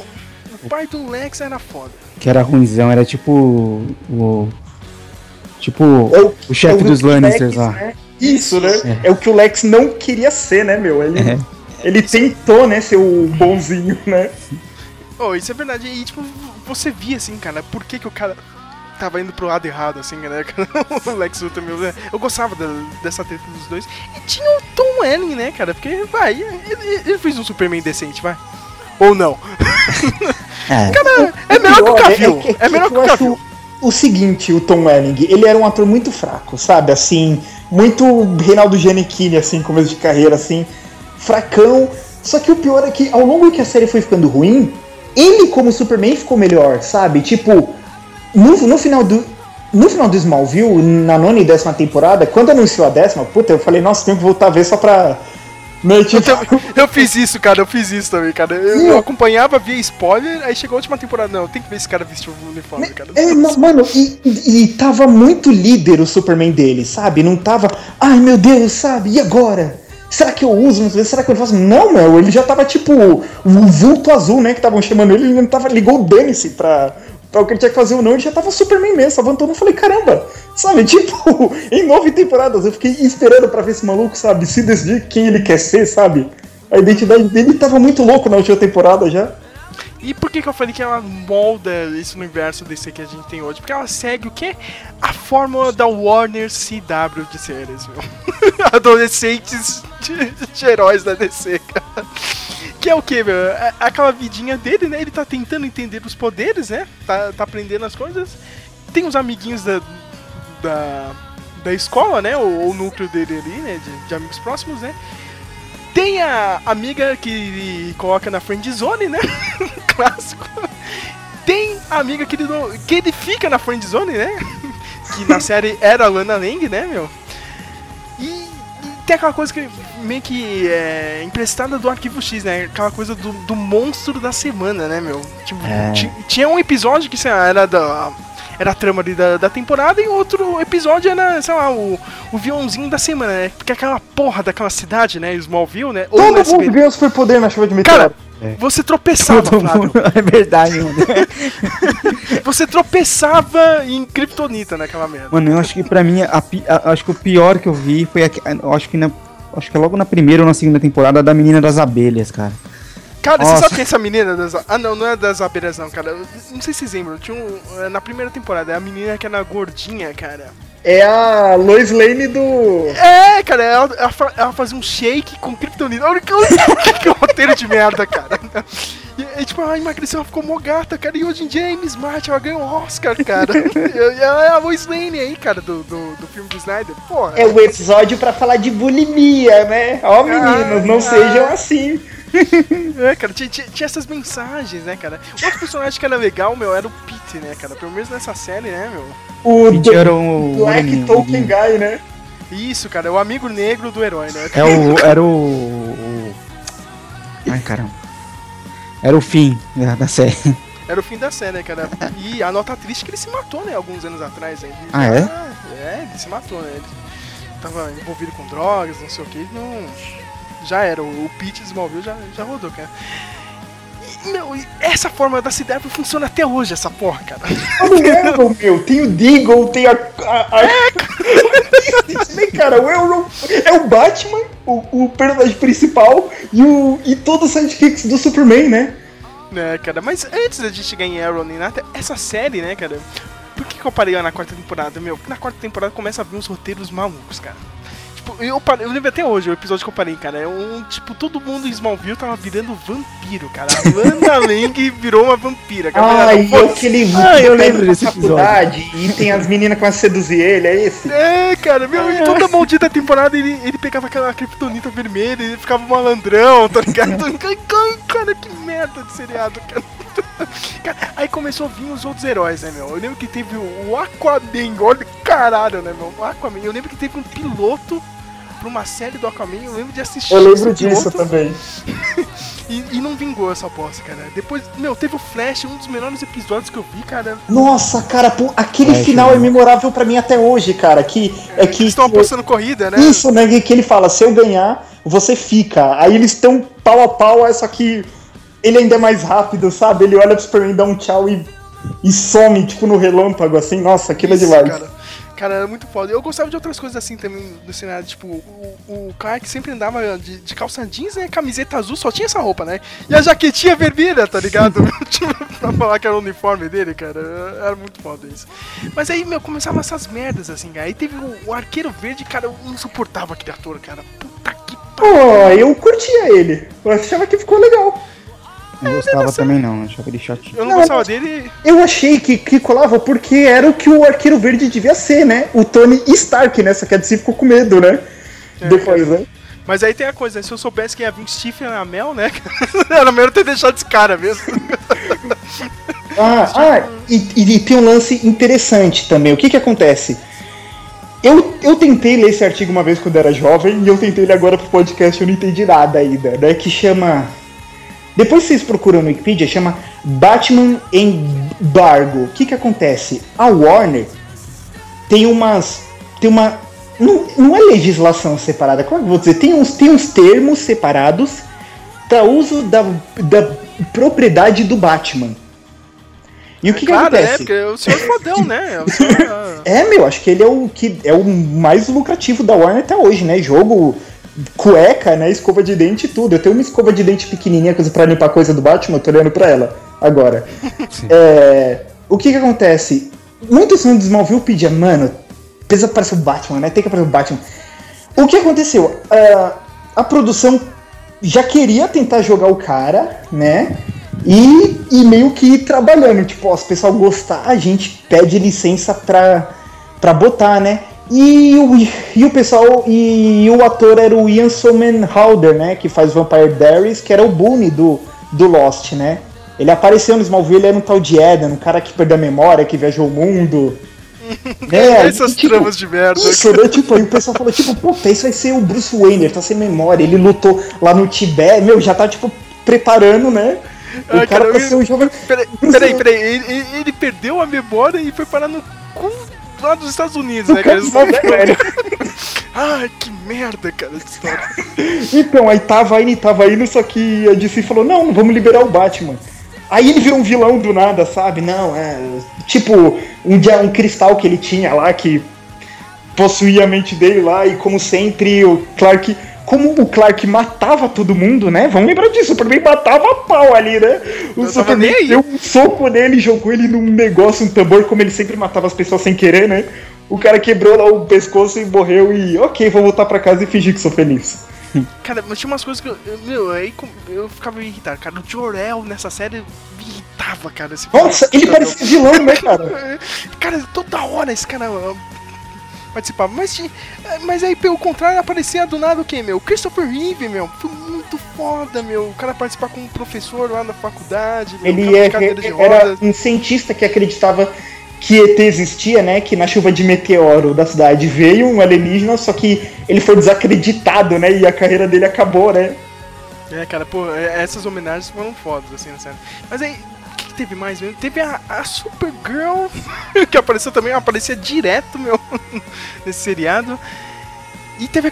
O pai do Lex era foda. Que era ruimzão, era tipo. O. Tipo. É o, o chefe é dos Lannisters lá. Né? Isso, né? É. é. o que o Lex não queria ser, né, meu? Ele, é. Ele tentou, né, ser o bonzinho, né? Oh, isso é verdade. E, tipo, você via, assim, cara, por que, que o cara tava indo pro lado errado, assim, né? o Lex Luthor, meu, né? Eu gostava da, dessa treta dos dois. E tinha o Tom Welling, né, cara? Porque, vai, ele, ele fez um Superman decente, vai. Ou não. É. Cara, é melhor que o Cavill. É, é, é, melhor que o Cavill. O seguinte, o Tom Welling, ele era um ator muito fraco, sabe? Assim, muito Reinaldo Giannichini, assim, começo de carreira, assim, fracão. Só que o pior é que, ao longo que a série foi ficando ruim, ele como Superman ficou melhor, sabe? Tipo, no, no final do. No final do Smallville, na nona e décima temporada, quando anunciou a décima, puta, eu falei, nossa, tenho que voltar a ver só pra. Né, tipo... eu, eu, fiz isso, cara, eu fiz isso também, cara. Eu, eu, acompanhava, via spoiler, aí chegou a última temporada, não, tem que ver esse cara vestir o uniforme, cara. É, mano, e, e tava muito líder o Superman dele, sabe? Não tava, ai meu Deus, sabe? E agora? Será que eu uso? Será que eu faço? Não, meu, ele já tava tipo o vulto azul, né? Que estavam chamando ele, ele não tava. Ligou o dane-se pra, pra o que ele tinha que fazer ou não, ele já tava Superman mesmo, avançando. Eu falei, caramba, sabe? Tipo, em nove temporadas eu fiquei esperando pra ver esse maluco, sabe? Se decidir quem ele quer ser, sabe? A identidade dele tava muito louco na última temporada já. E por que, que eu falei que ela molda esse universo desse que a gente tem hoje? Porque ela segue o quê? A fórmula da Warner CW de séries, meu. Adolescentes de, de, heróis da DC, cara. Que é o que, meu? É aquela vidinha dele, né? Ele tá tentando entender os poderes, né? Tá, tá aprendendo as coisas. Tem os amiguinhos da, da, da escola, né? O, o núcleo dele ali, né? De, de amigos próximos, né? Tem a amiga que coloca na friend zone, né? Clássico. Tem a amiga que ele, que ele fica na friend zone, né? que na série era a Lana Lang, né, meu? E, e, tem aquela coisa que meio que é emprestada do Arquivo X, né? Aquela coisa do, do monstro da semana, né, meu? Tipo, é. tinha um episódio que sei lá, era da era a trama ali da, da temporada e outro episódio era, sei lá, o, o vilãozinho da semana, né? Porque aquela porra daquela cidade, né? Smallville, né? Todo mundo SB... ganha superpoder na chuva de meteoro. Cara, é. Você tropeçava, Flávio. É verdade, mano. você tropeçava em Kryptonita naquela merda. Mano, eu acho que pra mim, a, a, acho que o pior que eu vi foi, a, acho que na, acho que é logo na primeira ou na segunda temporada da Menina das Abelhas, cara. Cara, Nossa. você sabe quem é essa menina das. Ah, não, não é das abelhas, não, cara. Não sei se vocês lembram. Tinha um. É, na primeira temporada, é a menina que era gordinha, cara. É a Lois Lane do. É, cara, ela, ela, ela fazia um shake com kryptonita. Olha que, que roteiro de merda, cara. E, e, tipo, ela emagreceu, ela ficou mó gata, cara. E hoje em dia a Amy Smart, ela ganhou um Oscar, cara. e ela é a Lois Lane aí, cara, do, do, do filme do Snyder. Porra. É o episódio pra falar de bulimia, né? Ó, oh, meninos, não ah, sejam assim. É, cara, tinha, tinha, tinha, essas mensagens, né, cara? Outro personagem que era legal, meu, era o Pete, né, cara? Pelo menos nessa série, né, meu? O Pete era o Black Tolkien Guy, né? Isso, cara, é o amigo negro do herói, né? É o. Era o. o... Ai, caramba. Era o fim da, da série. Era o fim da série, cara. E a nota triste é que ele se matou, né, alguns anos atrás. Ele, ah, é? É, ele se matou, né? Ele tava envolvido com drogas, não sei o que, não já era. O pitch de Smallville já, já rodou, cara. E, meu, essa forma da cidade funciona até hoje, essa porra, cara. Não é, meu. Tem o Deagle, tem a. a, a... É, cara. o Arrow é o Batman, o, o personagem principal e, o, e todos os sidekicks do Superman, né? É, cara, mas antes da gente chegar em Arrow nem nada, essa série, né, cara? Por que, que eu parei lá na quarta temporada? Meu, na quarta temporada começa a vir uns roteiros malucos, cara tipo, eu, eu lembro até hoje o episódio que eu parei, cara. É um, tipo, todo mundo em Smallville tava virando vampiro, cara. A Wanda Lang virou uma vampira, cara. Ah, e aquele ah, eu lembro desse episódio. E tem as meninas que a seduzir ele, é esse? É, cara, meu, e toda maldita temporada ele, ele pegava aquela criptonita vermelha e ficava malandrão, tá ligado? cara, que merda de seriado, cara. Cara, aí começou a vir os outros heróis, né, meu? Eu lembro que teve o Aquaman, olha caralho, né, meu? O Aquaman. Eu lembro que teve um piloto pra uma série do Aquaman, eu lembro de assistir. Eu lembro disso também. e, e, não vingou essa aposta, cara. Depois, meu, teve o Flash, um dos melhores episódios que eu vi, cara. Nossa, cara, pô, aquele é, final é memorável para mim até hoje, cara. Que é, é que. Eles estão apostando corrida, né? Isso, né? Que ele fala, se eu ganhar, você fica. Aí eles estão pau a pau, é só que ele ainda é mais rápido, sabe? Ele olha pro Superman, dá um tchau e, e some, tipo, no relâmpago, assim. Nossa, aquilo é Isso, é demais. Cara. Cara, era muito foda. Eu gostava de outras coisas assim também do cenário. Tipo, o, o Clark sempre andava de, de calça jeans, né? Camiseta azul, só tinha essa roupa, né? E a jaquetinha vermelha, tá ligado? tipo, pra falar que era o uniforme dele, cara. Era muito foda isso. Mas aí, meu, começavam essas merdas, assim, cara. Aí teve o, o Arqueiro Verde, cara, eu não suportava aquele ator, cara. Puta que pariu. eu curtia ele. Eu achava que ficou legal. Não gostava também não, achava ele chatinho. Eu não, não gostava dele. Eu achei que, que colava porque era o que o Arqueiro Verde devia ser, né? O Tony Stark, né? Só que a DC ficou com medo, né? É, Depois, né? Mas aí tem a coisa, se eu soubesse que ia vir o Stephen Amell, né? Era melhor ter deixado esse cara mesmo. ah, ah e, e, tem um lance interessante também. O que que acontece? Eu, eu tentei ler esse artigo uma vez quando era jovem e eu tentei ler agora pro podcast e eu não entendi nada ainda, né? Que chama depois vocês procuram no Wikipedia, chama Batman Embargo. O que que acontece? A Warner tem umas. Tem uma. Não, não é legislação separada, como é que eu vou dizer? Tem uns, tem uns termos separados para uso da, da propriedade do Batman. E o que, é, que claro, acontece? É, porque o senhor é fodão, né? é, meu, acho que ele é o que é o mais lucrativo da Warner até hoje, né? Jogo cueca, né? Escova de dente e tudo. Eu tenho uma escova de dente pequenininha pra limpar coisa do Batman, eu tô olhando pra ela agora. É, o que que acontece? Muitos fãs do Smallville pediam, mano, precisa aparecer o Batman, né? Tem que aparecer o Batman. O que aconteceu? Uh, a produção já queria tentar jogar o cara, né? E, e meio que ir trabalhando. Tipo, ó, se o pessoal gostar, a gente pede licença pra, pra botar, né? E o, e o pessoal, e, o ator era o Ian Somenhalder, né? Que faz Vampire Diaries, que era o Boone do, do Lost, né? Ele apareceu no Smallville, ele era um tal de Eden, um cara que perdeu a memória, que viajou o mundo. é, Essas e, tipo, tramas de merda. Isso, né? Tipo, aí o pessoal falou, tipo, puta, isso vai ser o Bruce Wayne, ele tá sem memória, ele lutou lá no Tibete, meu, já tá, tipo, preparando, né? O ah, cara, cara ser o jovem. Peraí, peraí, peraí. Ele, ele, perdeu a memória e foi parar no cu lá dos Estados Unidos, né, cara? Ai, que merda, cara. Então, aí tava indo, tava indo, só que a DC falou, não, vamos liberar o Batman. Aí ele virou um vilão do nada, sabe? Não, é. Tipo, um dia um cristal que ele tinha lá que possuía a mente dele lá, e como sempre, o Clark como o Clark matava todo mundo, né? Vamos lembrar disso, o Superman matava a pau ali, né? O Eu Superman deu um soco nele, jogou ele num negócio, um tambor, como ele sempre matava as pessoas sem querer, né? O cara quebrou lá o pescoço e morreu e ok, vou voltar para casa e fingir que sou feliz. cara, mas tinha umas coisas que eu. Meu, aí eu ficava irritado. Cara, o Jorel nessa série me irritava, cara. Nossa, ele parecia vilão, né, cara? cara, toda hora esse cara participava. Mas, mas aí, pelo contrário, aparecia do nada o quê, meu? Christopher Reeve, meu. Foi muito foda, meu. O cara participar como professor lá na faculdade. Meu, ele é, era um cientista que acreditava que ET existia, né? Que na chuva de meteoro da cidade veio um alienígena, só que ele foi desacreditado, né? E a carreira dele acabou, né? É, cara, pô, é, essas homenagens foram fodas, assim, na série. Mas aí, teve mais mesmo? Teve a, a Supergirl, que apareceu também, aparecia direto, meu, nesse seriado. E teve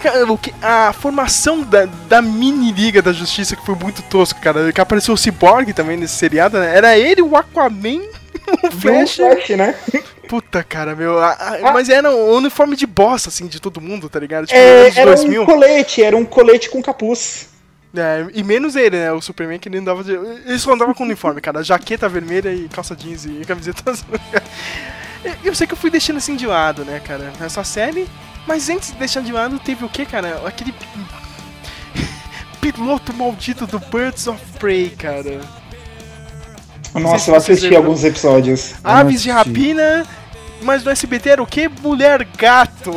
a, a, formação da, da mini Liga da Justiça, que foi muito tosco, cara. Que apareceu o Cyborg também nesse seriado, né? Era ele, o Aquaman, o Flash. Um Flash, né? Puta, cara, meu. A, a, ah. Mas era um uniforme de bosta, assim, de todo mundo, tá ligado? Tipo, é, era 2000. um colete, era um colete com capuz. É, e menos ele, né? O Superman que ele andava de. Ele só andava com uniforme, cara. Jaqueta vermelha e calça jeans e camiseta azul. Eu sei que eu fui deixando assim de lado, né, cara? Essa série. Mas antes de deixar de lado, teve o que, cara? Aquele. piloto maldito do Birds of Prey, cara. Nossa, eu assisti alguns episódios. Aves de rapina, mas no SBT era o que? Mulher gato.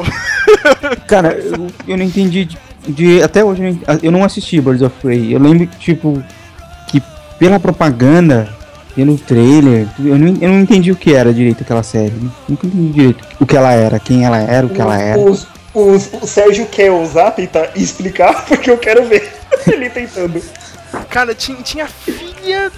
Cara, eu, eu não entendi. De, até hoje eu não, eu não assisti Birds of Prey. Eu lembro, tipo, que pela propaganda, pelo trailer, eu não, eu não entendi o que era direito aquela série. Nunca entendi direito o que ela era, quem ela era, o que ela era. Os, os, o Sérgio quer usar, tentar explicar, porque eu quero ver ele tentando. Cara, tinha, tinha filha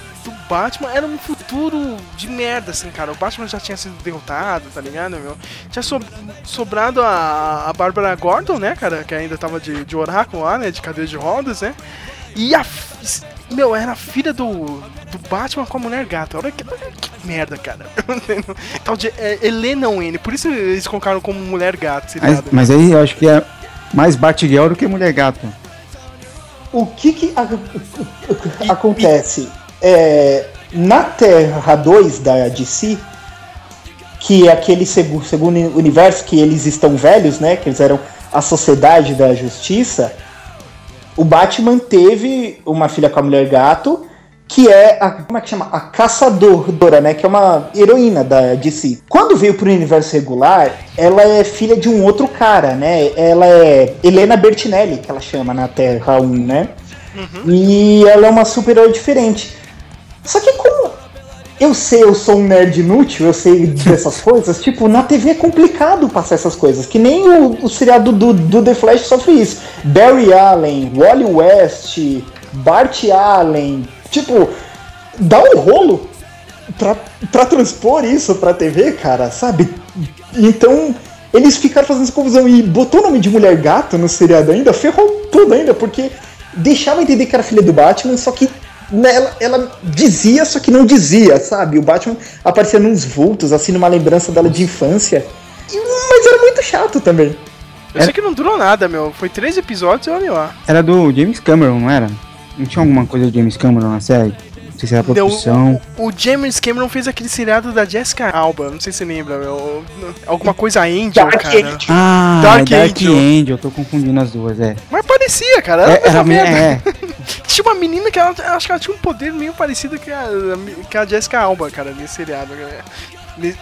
Batman era um futuro de merda, assim, cara. O Batman já tinha sido derrotado, tá ligado, meu? Tinha so sobrado a, a Bárbara Gordon, né, cara? Que ainda tava de, de oráculo lá, né? De cadeira de rodas, né? E a. Meu, era a filha do, do Batman com a mulher gata. Olha que, olha que merda, cara. Tal de é, Helena Wayne. Por isso eles colocaram como mulher gata. Mas, mas, aí eu acho que é mais Batgirl do que mulher gata. O que que a, acontece? É, na Terra 2 da DC, que é aquele segundo, segundo universo que eles estão velhos, né? Que eles eram a Sociedade da Justiça. O Batman teve uma filha com a Mulher Gato, que é a como é que chama? A Caçadora, né? Que é uma heroína da DC. Quando veio pro universo regular, ela é filha de um outro cara, né? Ela é Helena Bertinelli, que ela chama na Terra 1, né? Uhum. E ela é uma super-herói diferente. Só que como eu sei, eu sou um nerd inútil, eu sei dessas coisas, tipo, na TV é complicado passar essas coisas. Que nem o, o seriado do, do The Flash sofre isso. Barry Allen, Wally West, Bart Allen, tipo, dá um rolo pra, pra transpor isso pra TV, cara, sabe? Então, eles ficaram fazendo essa confusão e botou o nome de Mulher Gato no seriado ainda, ferrou tudo ainda, porque deixava entender que era filha do Batman, só que ela, ela, dizia, só que não dizia, sabe? O Batman aparecia nos vultos, assim, numa lembrança dela de infância. Mas era muito chato também. Eu era... sei que não durou nada, meu. Foi três episódios e olha lá. Era do James Cameron, não era? Não tinha alguma coisa do James Cameron na série? sei se era produção. O, o, James Cameron fez aquele seriado da Jessica Alba, não sei se você lembra, meu. Alguma coisa Angel, Dark cara. Angel. Ah, Dark, Dark Angel. Angel. tô confundindo as duas, é. Mas parecia, cara. Era, é, era, é. tinha uma menina que ela, acho que ela tinha um poder meio parecido que a, que a Jessica Alba, cara, nesse seriado.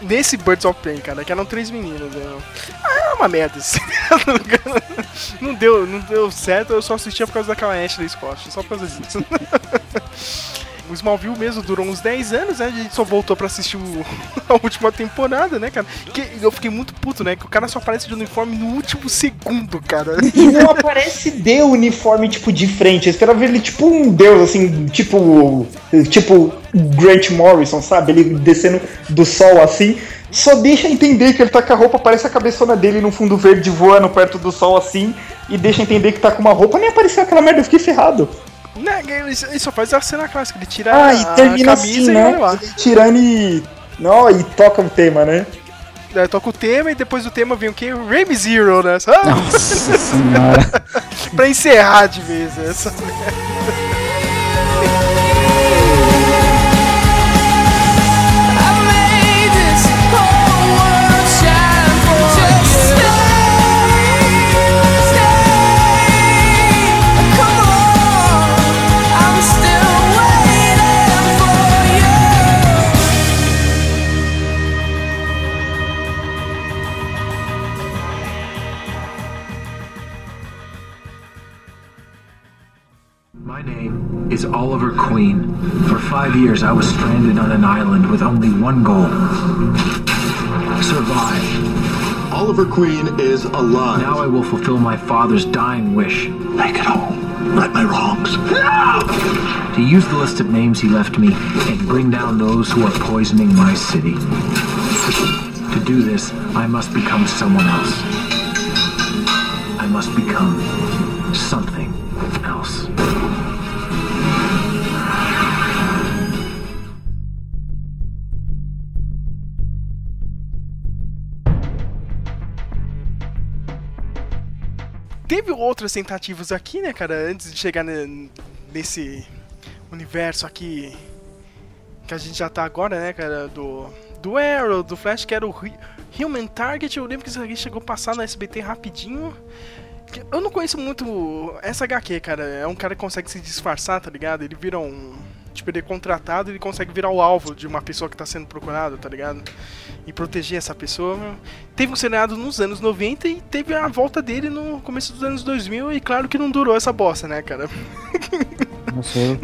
Nesse Birds of Prey, cara, que eram três meninas. Né? Ah, é uma merda não deu, não deu certo, eu só assistia por causa daquela Ashley Scott, só por causa disso. o Smallville mesmo durou uns 10 anos, né? A gente só voltou pra assistir o... a última temporada, né, cara? Que eu fiquei muito puto, né? Que o cara só aparece de uniforme no último segundo, cara. E não aparece de uniforme, tipo, de frente. Eu esperava ver ele tipo um deus, assim, tipo. Tipo Grant Morrison, sabe? Ele descendo do sol assim. Só deixa entender que ele tá com a roupa, parece a cabeçona dele no fundo verde voando perto do sol assim. E deixa entender que tá com uma roupa, nem apareceu aquela merda, eu fiquei ferrado. Né, ele só faz a cena clássica, ele tira ah, e termina a camisa assim, né? e lá. Tirando e. Não, e toca o tema, né? É, toca o tema e depois do tema vem o quê? Rave Zero, né? Nossa senhora. pra encerrar de vez essa merda. Oliver Queen. For five years, I was stranded on an island with only one goal survive. Oliver Queen is alive. Now I will fulfill my father's dying wish. Make it home. Right my wrongs. No! To use the list of names he left me and bring down those who are poisoning my city. To do this, I must become someone else. I must become something Teve outras tentativas aqui, né, cara, antes de chegar nesse universo aqui que a gente já tá agora, né, cara, do do Arrow, do Flash, que era o Human Target. Eu lembro que isso aqui chegou a passar no SBT rapidinho. Eu não conheço muito essa HQ, cara. É um cara que consegue se disfarçar, tá ligado? Ele vira um. Tipo, ele é contratado ele consegue virar o alvo de uma pessoa que tá sendo procurada, tá ligado? E proteger essa pessoa. Teve um seriado nos anos 90 e teve a volta dele no começo dos anos 2000 e claro que não durou essa bosta, né, cara? Nossa, eu...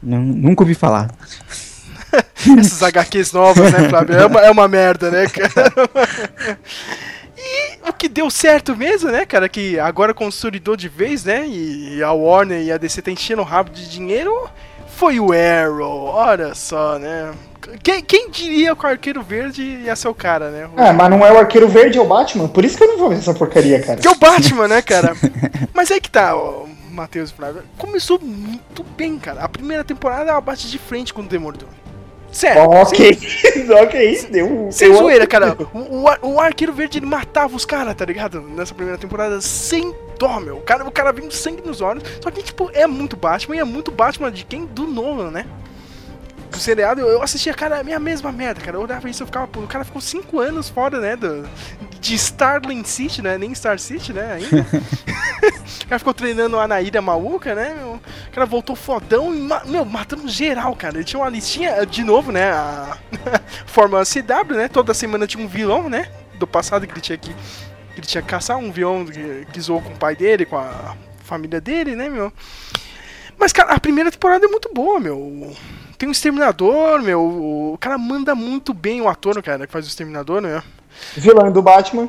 nunca ouvi falar. Essas HQs novas, né, Flávio? É uma, é uma merda, né, cara? E o que deu certo mesmo, né, cara? Que agora consolidou de vez, né? E a Warner e a DC tá enchendo o rabo de dinheiro. Foi o Arrow, olha só, né? Quem, quem, diria que o Arqueiro Verde ia ser o cara, né? Ah, mas não é o Arqueiro Verde, é o Batman. Por isso que eu não vou ver essa porcaria, cara. Que é o Batman, né, cara? mas aí que tá, ó, Matheus Flávio. Começou muito bem, cara. A primeira temporada ela bate de frente com o Demolidor. Sério. Ok, ok, deu. Sem deu zoeira, cara. O, o, o, Arqueiro Verde ele matava os caras, tá ligado? Nessa primeira temporada, sem meu. O cara, o cara vem sangue nos olhos. Só que, tipo, é muito Batman e é muito Batman de quem? Do Nolan, né? o seriado, eu assistia, cara, a minha mesma merda, cara. Eu olhava isso e ficava, pô, o cara ficou 5 anos fora, né, do, de Starling City, né, nem Star City, né, ainda. o cara ficou treinando a Anaíra maluca, né, meu. O cara voltou fodão e, meu, matando geral, cara. Ele tinha uma listinha, de novo, né, a Fórmula CW, né, toda semana tinha um vilão, né, do passado que ele tinha que, que ele tinha que caçar, um vilão que, que zoou com o pai dele, com a família dele, né, meu. Mas, cara, a primeira temporada é muito boa, meu tem um Exterminador, meu. O cara manda muito bem o ator, cara, que faz o Exterminador, né? Vilão do Batman.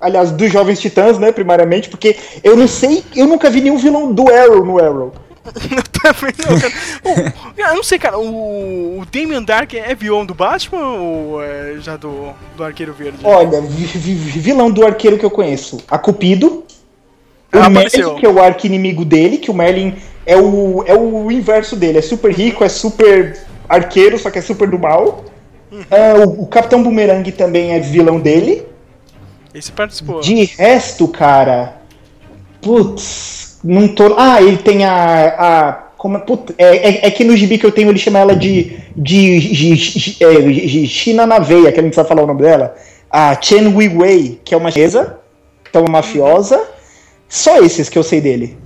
Aliás, dos Jovens Titãs, né, primariamente, porque eu não sei, eu nunca vi nenhum vilão do Arrow no Arrow. eu também não, cara. oh, eu não sei, cara, o, o Damian Dark é vilão do Batman ou é já do, do Arqueiro Verde? Olha, vilão do Arqueiro que eu conheço. A Cupido. O ah, Merlin, que é o arco inimigo dele, que o Merlin é o, é o inverso dele. É super rico, é super arqueiro, só que é super do mal. Uh, o, o, Capitão Boomerang também é vilão dele. Esse participou. De resto, cara. Putz, não tô. Ah, ele tem a. a como, putz, é, é, é, que no gibi que eu tenho ele chama ela de. de, de, de, é, de China na veia, que a gente vai falar o nome dela. A Chen Wei Wei, que é uma chinesa, é uma mafiosa. Só esses que eu sei dele.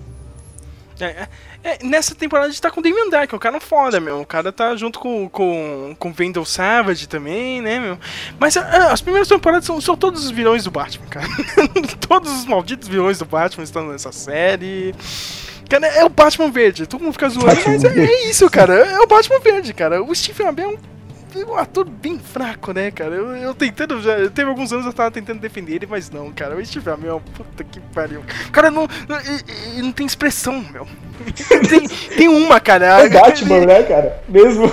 É, é. É, nessa temporada a gente tá com o Damien Dark, o cara foda, meu. O cara tá junto com, com, com Vendel Savage também, né, meu? Mas a, as primeiras temporadas são, são todos os vilões do Batman, cara. todos os malditos vilões do Batman estão nessa série. Cara, é o Batman verde. Todo mundo fica zoando, Batman mas é, é, isso, cara. É o Batman verde, cara. O Stephen Abel é um um ator bem fraco, né, cara? Eu, eu tentando. Já, teve alguns anos eu tava tentando defender ele, mas não, cara. O Steve Amell, puta que pariu. Cara não. Não, não tem expressão, meu. tem, tem uma, cara. É Batman, né, cara? Mesmo.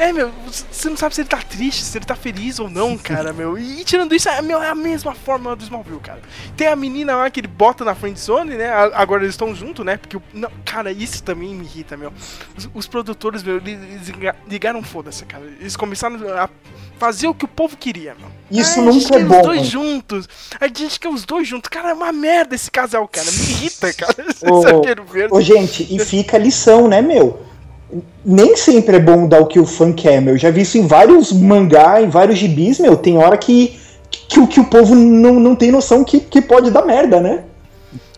É, meu, você não sabe se ele tá triste, se ele tá feliz ou não, cara, meu. E, tirando isso, é, meu, é a mesma fórmula do Smallville, cara. Tem a menina lá que ele bota na friend zone, né? Agora eles estão juntos, né? Porque, não, cara, isso também me irrita, meu. Os, os produtores, meu, eles ligaram foda-se, cara. Eles começaram a fazer o que o povo queria, meu. Isso nunca é bom. os dois juntos. A gente quer os dois juntos. Cara, é uma merda esse casal, cara. Me irrita, cara. Ô, ô, gente, e fica a lição, né, meu? Nem sempre é bom dar o que o fã quer, meu. Já vi isso em vários mangá, em vários gibis, meu. Tem hora que, que, que o povo não, não tem noção que, que pode dar merda, né?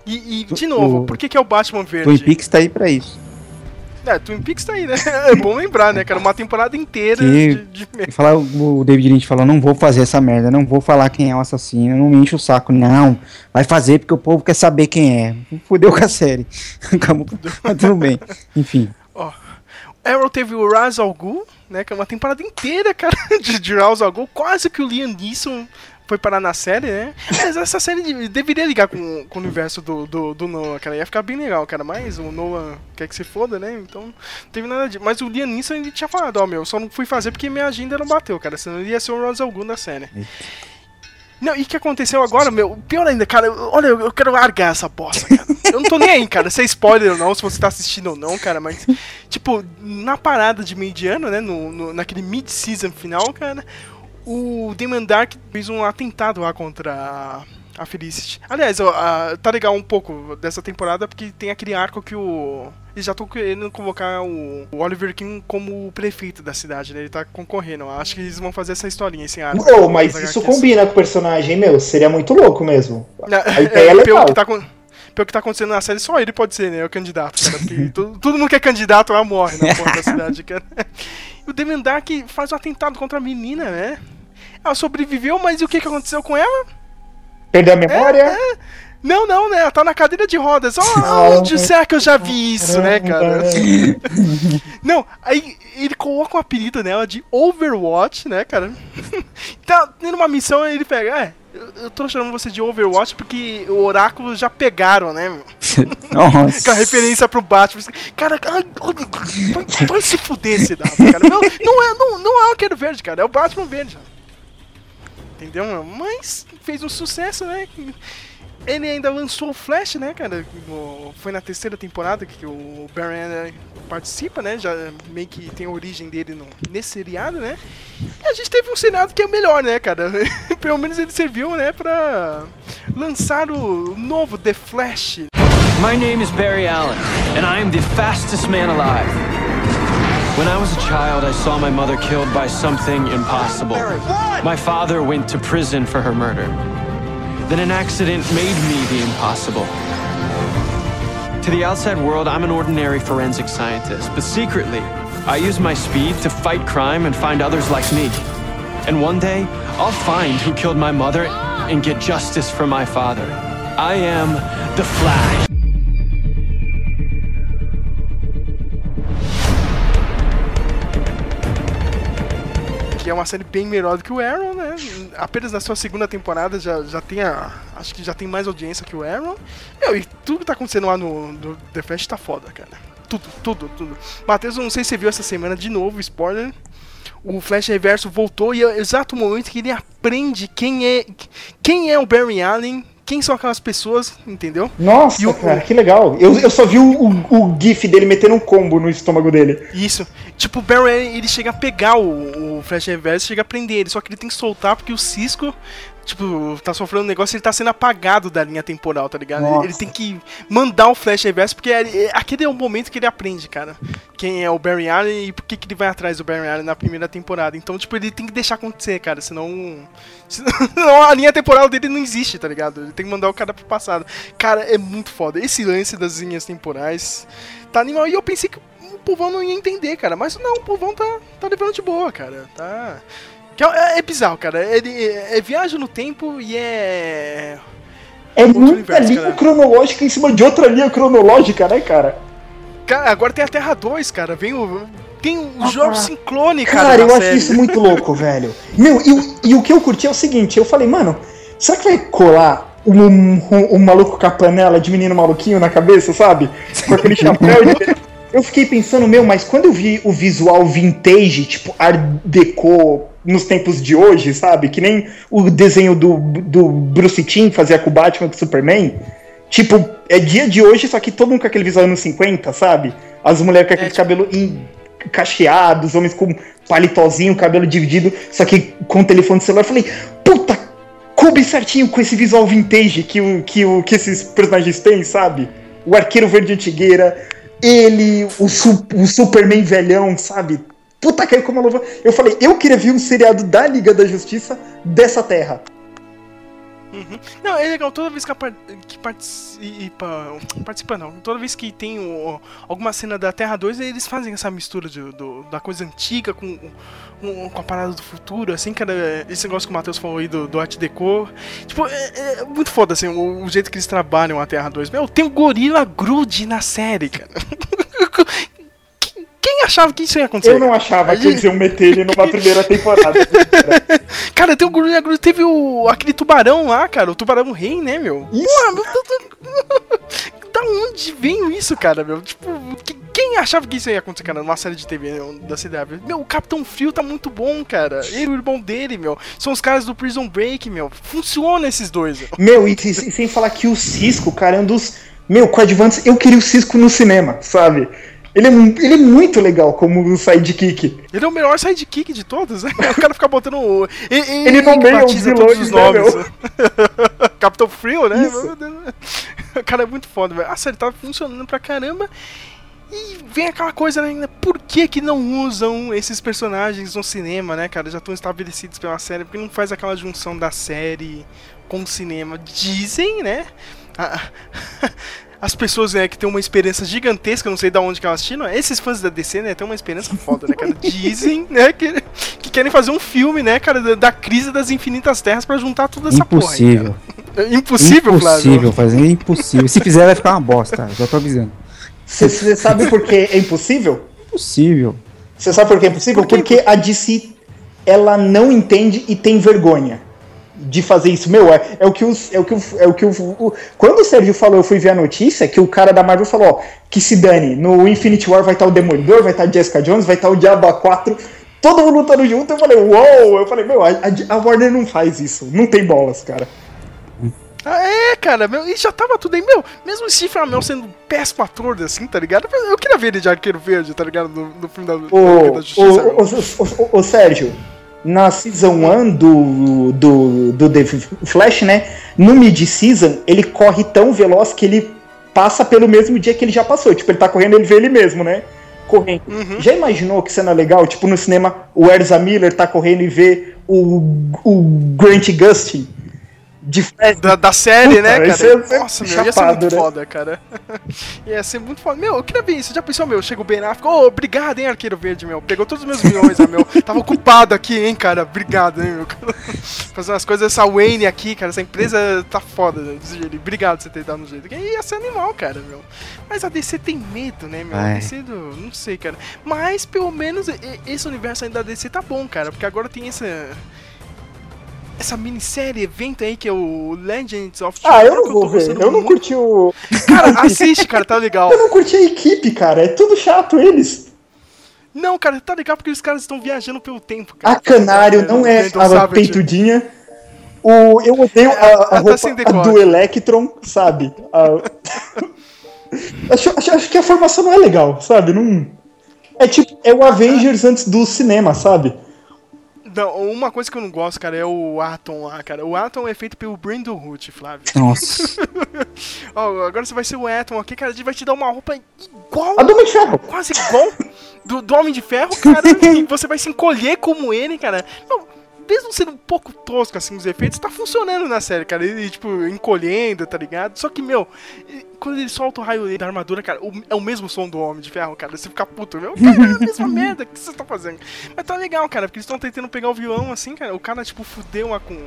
E, e de novo, o, por que, que é o Batman verde? Twin Peaks tá aí pra isso. É, Twin Peaks tá aí, né? É bom lembrar, né, cara? Uma temporada inteira que, de, de... Falar, o David Lynch falou, não vou fazer essa merda, não vou falar quem é o assassino, não me enche o saco. Não, vai fazer porque o povo quer saber quem é. Fudeu com a série. Acabou, mas tudo bem. Enfim. Arrow teve o Raz Al Ghul, né? Que é uma temporada inteira, cara, de, de Al Ghul. Quase que o Liam Neeson foi parar na série, né? Mas essa série deveria ligar com, com o universo do, do, do, Noah, cara. Ia ficar bem legal, cara. Mas o Noah quer que se foda, né? Então não teve nada de. Mas o Liam Neeson ele tinha falado, ó, oh, meu, só não fui fazer porque minha agenda não bateu, cara. Senão ele ia ser o Raz Al Ghul da série. Não, e o que aconteceu agora, meu? Pior ainda, cara, olha, eu, eu quero largar essa bosta, cara. Eu não tô nem aí, cara, se é spoiler ou não, se você tá assistindo ou não, cara, mas, tipo, na parada de meio de ano, né, no, no naquele mid-season final, cara, o Demon Dark fez um atentado lá contra a, a Felicity. Aliás, ó, a, tá legal um pouco dessa temporada porque tem aquele arco que o eles já estão querendo convocar o, o, Oliver King como prefeito da cidade, né? Ele tá concorrendo. Acho que eles vão fazer essa historinha, esse arco. Oh, mas isso combina com o personagem, meu. Seria muito louco mesmo. A ideia é, é legal. Pelo que, tá, pelo que tá acontecendo na série, só ele pode ser, né? O candidato, cara. Porque todo, todo mundo que é candidato lá morre na porta da cidade, cara. E o faz um atentado contra a menina, né? Ela sobreviveu, mas e o que, que aconteceu com ela? Perdeu a memória? É, é. Não, não, né? Ela tá na cadeira de rodas. Oh, onde será que eu já vi isso, né, cara? não, aí ele coloca um apelido nela de Overwatch, né, cara? tá tendo uma missão ele pega, é, eu tô chamando você de Overwatch porque o oráculo já pegaram, né? Nossa. Com a referência pro Batman. Cara, vai, vai se fuder esse dado, cara. Não, não, é, não, não é o Arqueiro Verde, cara. É o Batman Verde. Entendeu? Mas fez um sucesso, né? Ele ainda lançou o Flash, né, cara? Foi na terceira temporada que o Barry participa, né? Já meio que tem a origem dele no, nesse seriado, né? E a gente teve um seriado que é melhor, né, cara? Pelo menos ele serviu, né, pra lançar o novo The Flash. My name is Barry Allen, and I am the fastest man alive. When I was a child, I saw my mother killed by something impossible. My father went to prison for her murder. Then an accident made me the impossible. To the outside world, I'm an ordinary forensic scientist, but secretly, I use my speed to fight crime and find others like me. And one day, I'll find who killed my mother and get justice for my father. I am the Flash. Que é uma série bem melhor do que o Arrow, né? Apenas na sua segunda temporada já, já tem a. Acho que já tem mais audiência que o Arrow. Meu, e tudo que tá acontecendo lá no, no The Flash tá foda, cara. Tudo, tudo, tudo. Matheus, não sei se você viu essa semana de novo, spoiler. O Flash Reverso voltou e é o exato momento que ele aprende quem é quem é o Barry Allen quem são aquelas pessoas, entendeu? Nossa, o, cara, que legal. Eu, eu só vi o, o, o, gif dele metendo um combo no estômago dele. Isso. Tipo, o Barry, ele chega a pegar o, o Flash Reverse, chega a prender ele, só que ele tem que soltar porque o Cisco tipo, tá sofrendo um negócio, ele tá sendo apagado da linha temporal, tá ligado? Ele, ele, tem que mandar o Flash Reverse, porque é, é, aquele é o momento que ele aprende, cara. Quem é o Barry Allen e por que, que ele vai atrás do Barry Allen na primeira temporada. Então, tipo, ele tem que deixar acontecer, cara, senão. Senão a linha temporal dele não existe, tá ligado? Ele tem que mandar o cara pro passado. Cara, é muito foda. Esse lance das linhas temporais tá animal. E eu pensei que o povão não ia entender, cara. Mas não, o povão tá, tá levando de boa, cara. Tá. Que é, é bizarro, cara. Ele é, é, viagem no tempo e é. É Outro muita universo, linha cara. cronológica em cima de outra linha cronológica, né, cara? Cara, agora tem a Terra 2, cara. Vem o. Tem o ah, jogo sincrone, cara. Cara, eu série. acho isso muito louco, velho. Meu, e, e, o que eu curti é o seguinte: eu falei, mano, será que vai colar um, um, um maluco com a panela de menino maluquinho na cabeça, sabe? Com aquele chapéu de... Eu fiquei pensando, meu, mas quando eu vi o visual vintage, tipo Art Deco, nos tempos de hoje, sabe? Que nem o desenho do, do Bruce Timm fazia com o Batman com o Superman. Tipo, é dia de hoje, só que todo mundo com aquele visual anos 50, sabe? As mulheres com aquele é, tipo... cabelo cacheado, os homens com palitozinho, cabelo dividido, só que com telefone celular. Eu falei, puta, coube certinho com esse visual vintage que, o, que, o, que esses personagens têm, sabe? O arqueiro verde antigueira, ele, o, o Superman velhão, sabe? Puta que como a luva. Eu falei, eu queria ver um seriado da Liga da Justiça dessa terra. Uhum. Não, é legal, toda vez que, que participa. Participa não. Toda vez que tem o, alguma cena da Terra 2, eles fazem essa mistura de, do, da coisa antiga com, com, com, a parada do futuro, assim, cara. Esse negócio que o Matheus falou aí do, do Art Deco. Tipo, é, é, muito foda, assim, o, o, jeito que eles trabalham a Terra 2. Meu, tem o Gorila Grodd na série, cara. quem achava que isso ia acontecer? Eu não achava que eles iam meter ele numa primeira temporada. cara, tem o, teve o, aquele tubarão lá, cara, o tubarão rei, né, meu? Isso. da onde veio isso, cara, meu? Tipo, quem achava que isso ia acontecer, cara, numa série de TV da CW? Meu, o Capitão Frio tá muito bom, cara. Ele e o irmão dele, meu. São os caras do Prison Break, meu. Funciona esses dois. Meu, e sem falar que o Cisco, cara, é um dos. Meu, coadjuvantes, eu queria o Cisco no cinema, sabe? Ele é, ele é muito legal como sidekick. Ele é o melhor sidekick de todos, né? O cara fica botando. O... Ele, ele nomeia os vilões, os né, nomes. Né, Capitão Frio, né? O cara é muito foda, velho. A série tá funcionando pra caramba. E vem aquela coisa, né? Por que, que não usam esses personagens no cinema, né, cara? Já estão estabelecidos pela série. Por que não faz aquela junção da série com o cinema? Dizem, né? As pessoas né, que têm uma esperança gigantesca, não sei de onde que elas tiram, esses fãs da DC, né, tem uma esperança foda, né, cara? Dizem, né, que, que querem fazer um filme, né, cara, da, da crise das infinitas terras para juntar toda essa Impossível. porra. Aí, Impossível, Flávio? Impossível, fazer é impossível. Se fizer vai ficar uma bosta, já tô avisando. Você sabe por que é impossível? Impossível. Você sabe por que é impossível? Por Porque a DC ela não entende e tem vergonha de fazer isso. Meu, é, é o que os. É o que, o, é o que o, o, Quando o Sérgio falou, eu fui ver a notícia, que o cara da Marvel falou, ó, que se dane, no Infinity War vai estar o Demolidor, vai estar Jessica Jones, vai estar o Diabo 4, todo mundo lutando junto. Eu falei, uou! Eu falei, meu, a, a Warner não faz isso. Não tem bolas, cara. Ah, é, cara, meu, e já tava tudo aí, meu, mesmo o Steve Amell sendo péssimo ator, assim, tá ligado? Eu queria ver ele de Arqueiro Verde, tá ligado? No, no filme da, o, da Justiça. O, o, o, o, Sérgio, na Season 1 do, do, do The Flash, né, no mid-season, ele corre tão veloz que ele passa pelo mesmo dia que ele já passou. Tipo, ele tá correndo, ele vê ele mesmo, né? Correndo. Uhum. Já imaginou que cena legal? Tipo, no cinema, o Erza Miller tá correndo e vê o, o Grant Gustin de da, da série, Puta, né, cara? Ser, Nossa, meu, chapado, ia ser muito né? foda, cara. ia ser muito foda. Meu, eu queria ver isso. Já pensou, meu? Chega o Ben Affleck. Ô, oh, obrigado, hein, Arqueiro Verde, meu. Pegou todos os meus milhões, né, meu. Tava ocupado aqui, hein, cara. Obrigado, hein, meu. Fazer umas coisas, essa Wayne aqui, cara. Essa empresa tá foda, né? Obrigado por você ter dado um jeito. E ia ser animal, cara, meu. Mas a DC tem medo, né, meu? A DC, do... não sei, cara. Mas, pelo menos, esse universo ainda da DC tá bom, cara. Porque agora tem essa essa minissérie, evento aí que é o Legends of Tomorrow. Ah, eu não vou ver. Eu não curti o. Cara, assiste, cara, tá legal. Eu não curti a equipe, cara. É tudo chato eles. Não, cara, tá legal porque os caras estão viajando pelo tempo, cara. A Canário não é a peitudinha. O, eu odeio a, a, a tá roupa do Electron, sabe? A... acho, acho, acho, que a formação não é legal, sabe? Não... É tipo, é o Avengers antes do cinema, sabe? Não, uma coisa que eu não gosto, cara, é o Atom lá, cara. O Atom é feito pelo Brandon Root, Flávio. Nossa. oh, agora você vai ser o Atom aqui, cara. A gente vai te dar uma roupa igual. A do Homem de Ferro. Quase igual do, do Homem de Ferro, cara. e você vai se encolher como ele, cara. Não, mesmo sendo um pouco tosco, assim, os efeitos, tá funcionando na série, cara. Ele, tipo, encolhendo, tá ligado? Só que, meu, quando ele solta o raio da armadura, cara, o, é o mesmo som do Homem de Ferro, cara. Você fica puto, meu. Cara, é a mesma merda que você tá fazendo. Mas tá legal, cara, porque eles estão tentando pegar o vilão, assim, cara. O cara, tipo, fudeu uma com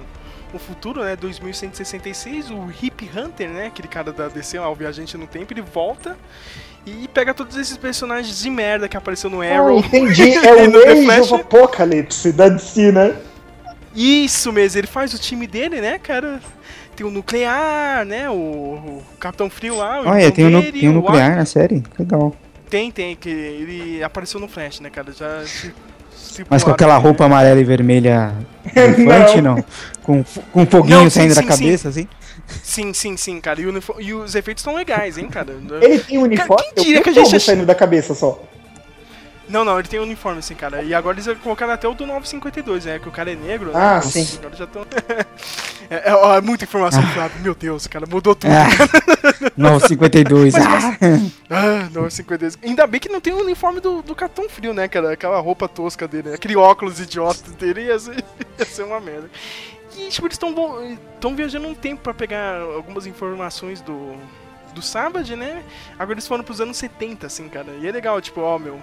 o futuro, né, 2166, o Hip Hunter, né, aquele cara da DC, o viajante no tempo, ele volta e pega todos esses personagens de merda que apareceu no Arrow. Oh, entendi, é o Age of Apocalypse da DC, né? Isso mesmo, ele faz o time dele, né, cara? Tem o nuclear, né? O, o Capitão Frio lá. O Olha, tem, o, tem o nuclear o... na série? Legal. Tem, tem, que ele apareceu no Flash, né, cara? Já. Se, se Mas com aquela roupa né? amarela e vermelha infante, não. não? Com, com foguinho não, sim, saindo sim, da cabeça, sim. assim? Sim, sim, sim, cara. E, e os efeitos estão legais, hein, cara? Ele tem um uniforme? Cara, quem diria que a gente. saindo da cabeça só. Não, não, ele tem um uniforme, assim, cara. E agora eles colocaram até o do 952, né? Que o cara é negro, né? Ah, sim. Agora já estão. é, é, é, muita informação, ah. Flávio. Meu Deus, cara, mudou tudo. Ah. 952. mas, mas... ah, 952. Ainda bem que não tem o uniforme do, do Capitão Frio, né, cara? Aquela roupa tosca dele, né? aquele óculos idiota dele ia ser, ia ser uma merda. E, tipo, eles estão viajando um tempo pra pegar algumas informações do do Sabbath, né? Agora eles foram pros anos 70, assim, cara. E é legal, tipo, ó, meu,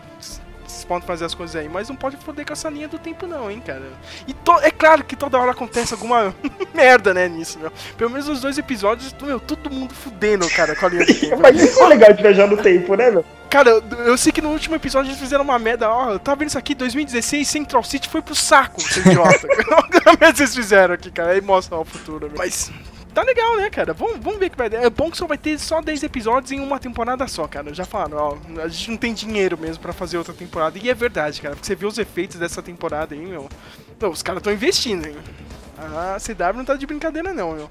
vocês podem fazer as coisas aí, mas não pode foder com essa linha do tempo não, hein, cara. E to... é claro que toda hora acontece alguma merda, né, nisso, meu. Pelo menos os dois episódios, meu, todo mundo fudendo, cara, com a linha do tempo. mas isso é legal de viajar no tempo, né, meu? Cara, eu, eu, sei que no último episódio eles fizeram uma merda, ó, tá vendo isso aqui, 2016, Central City foi pro saco, seu idiota. Olha merda vocês fizeram aqui, cara, aí mostra o futuro. Meu. Mas tá legal, né, cara? Vamos, vamos ver que vai dar. É bom que só vai ter só 10 episódios em uma temporada só, cara. Já falaram, ó, a gente não tem dinheiro mesmo para fazer outra temporada. E é verdade, cara, porque você viu os efeitos dessa temporada aí, meu. Não, os caras estão investindo, hein? A CW não tá de brincadeira, não, meu.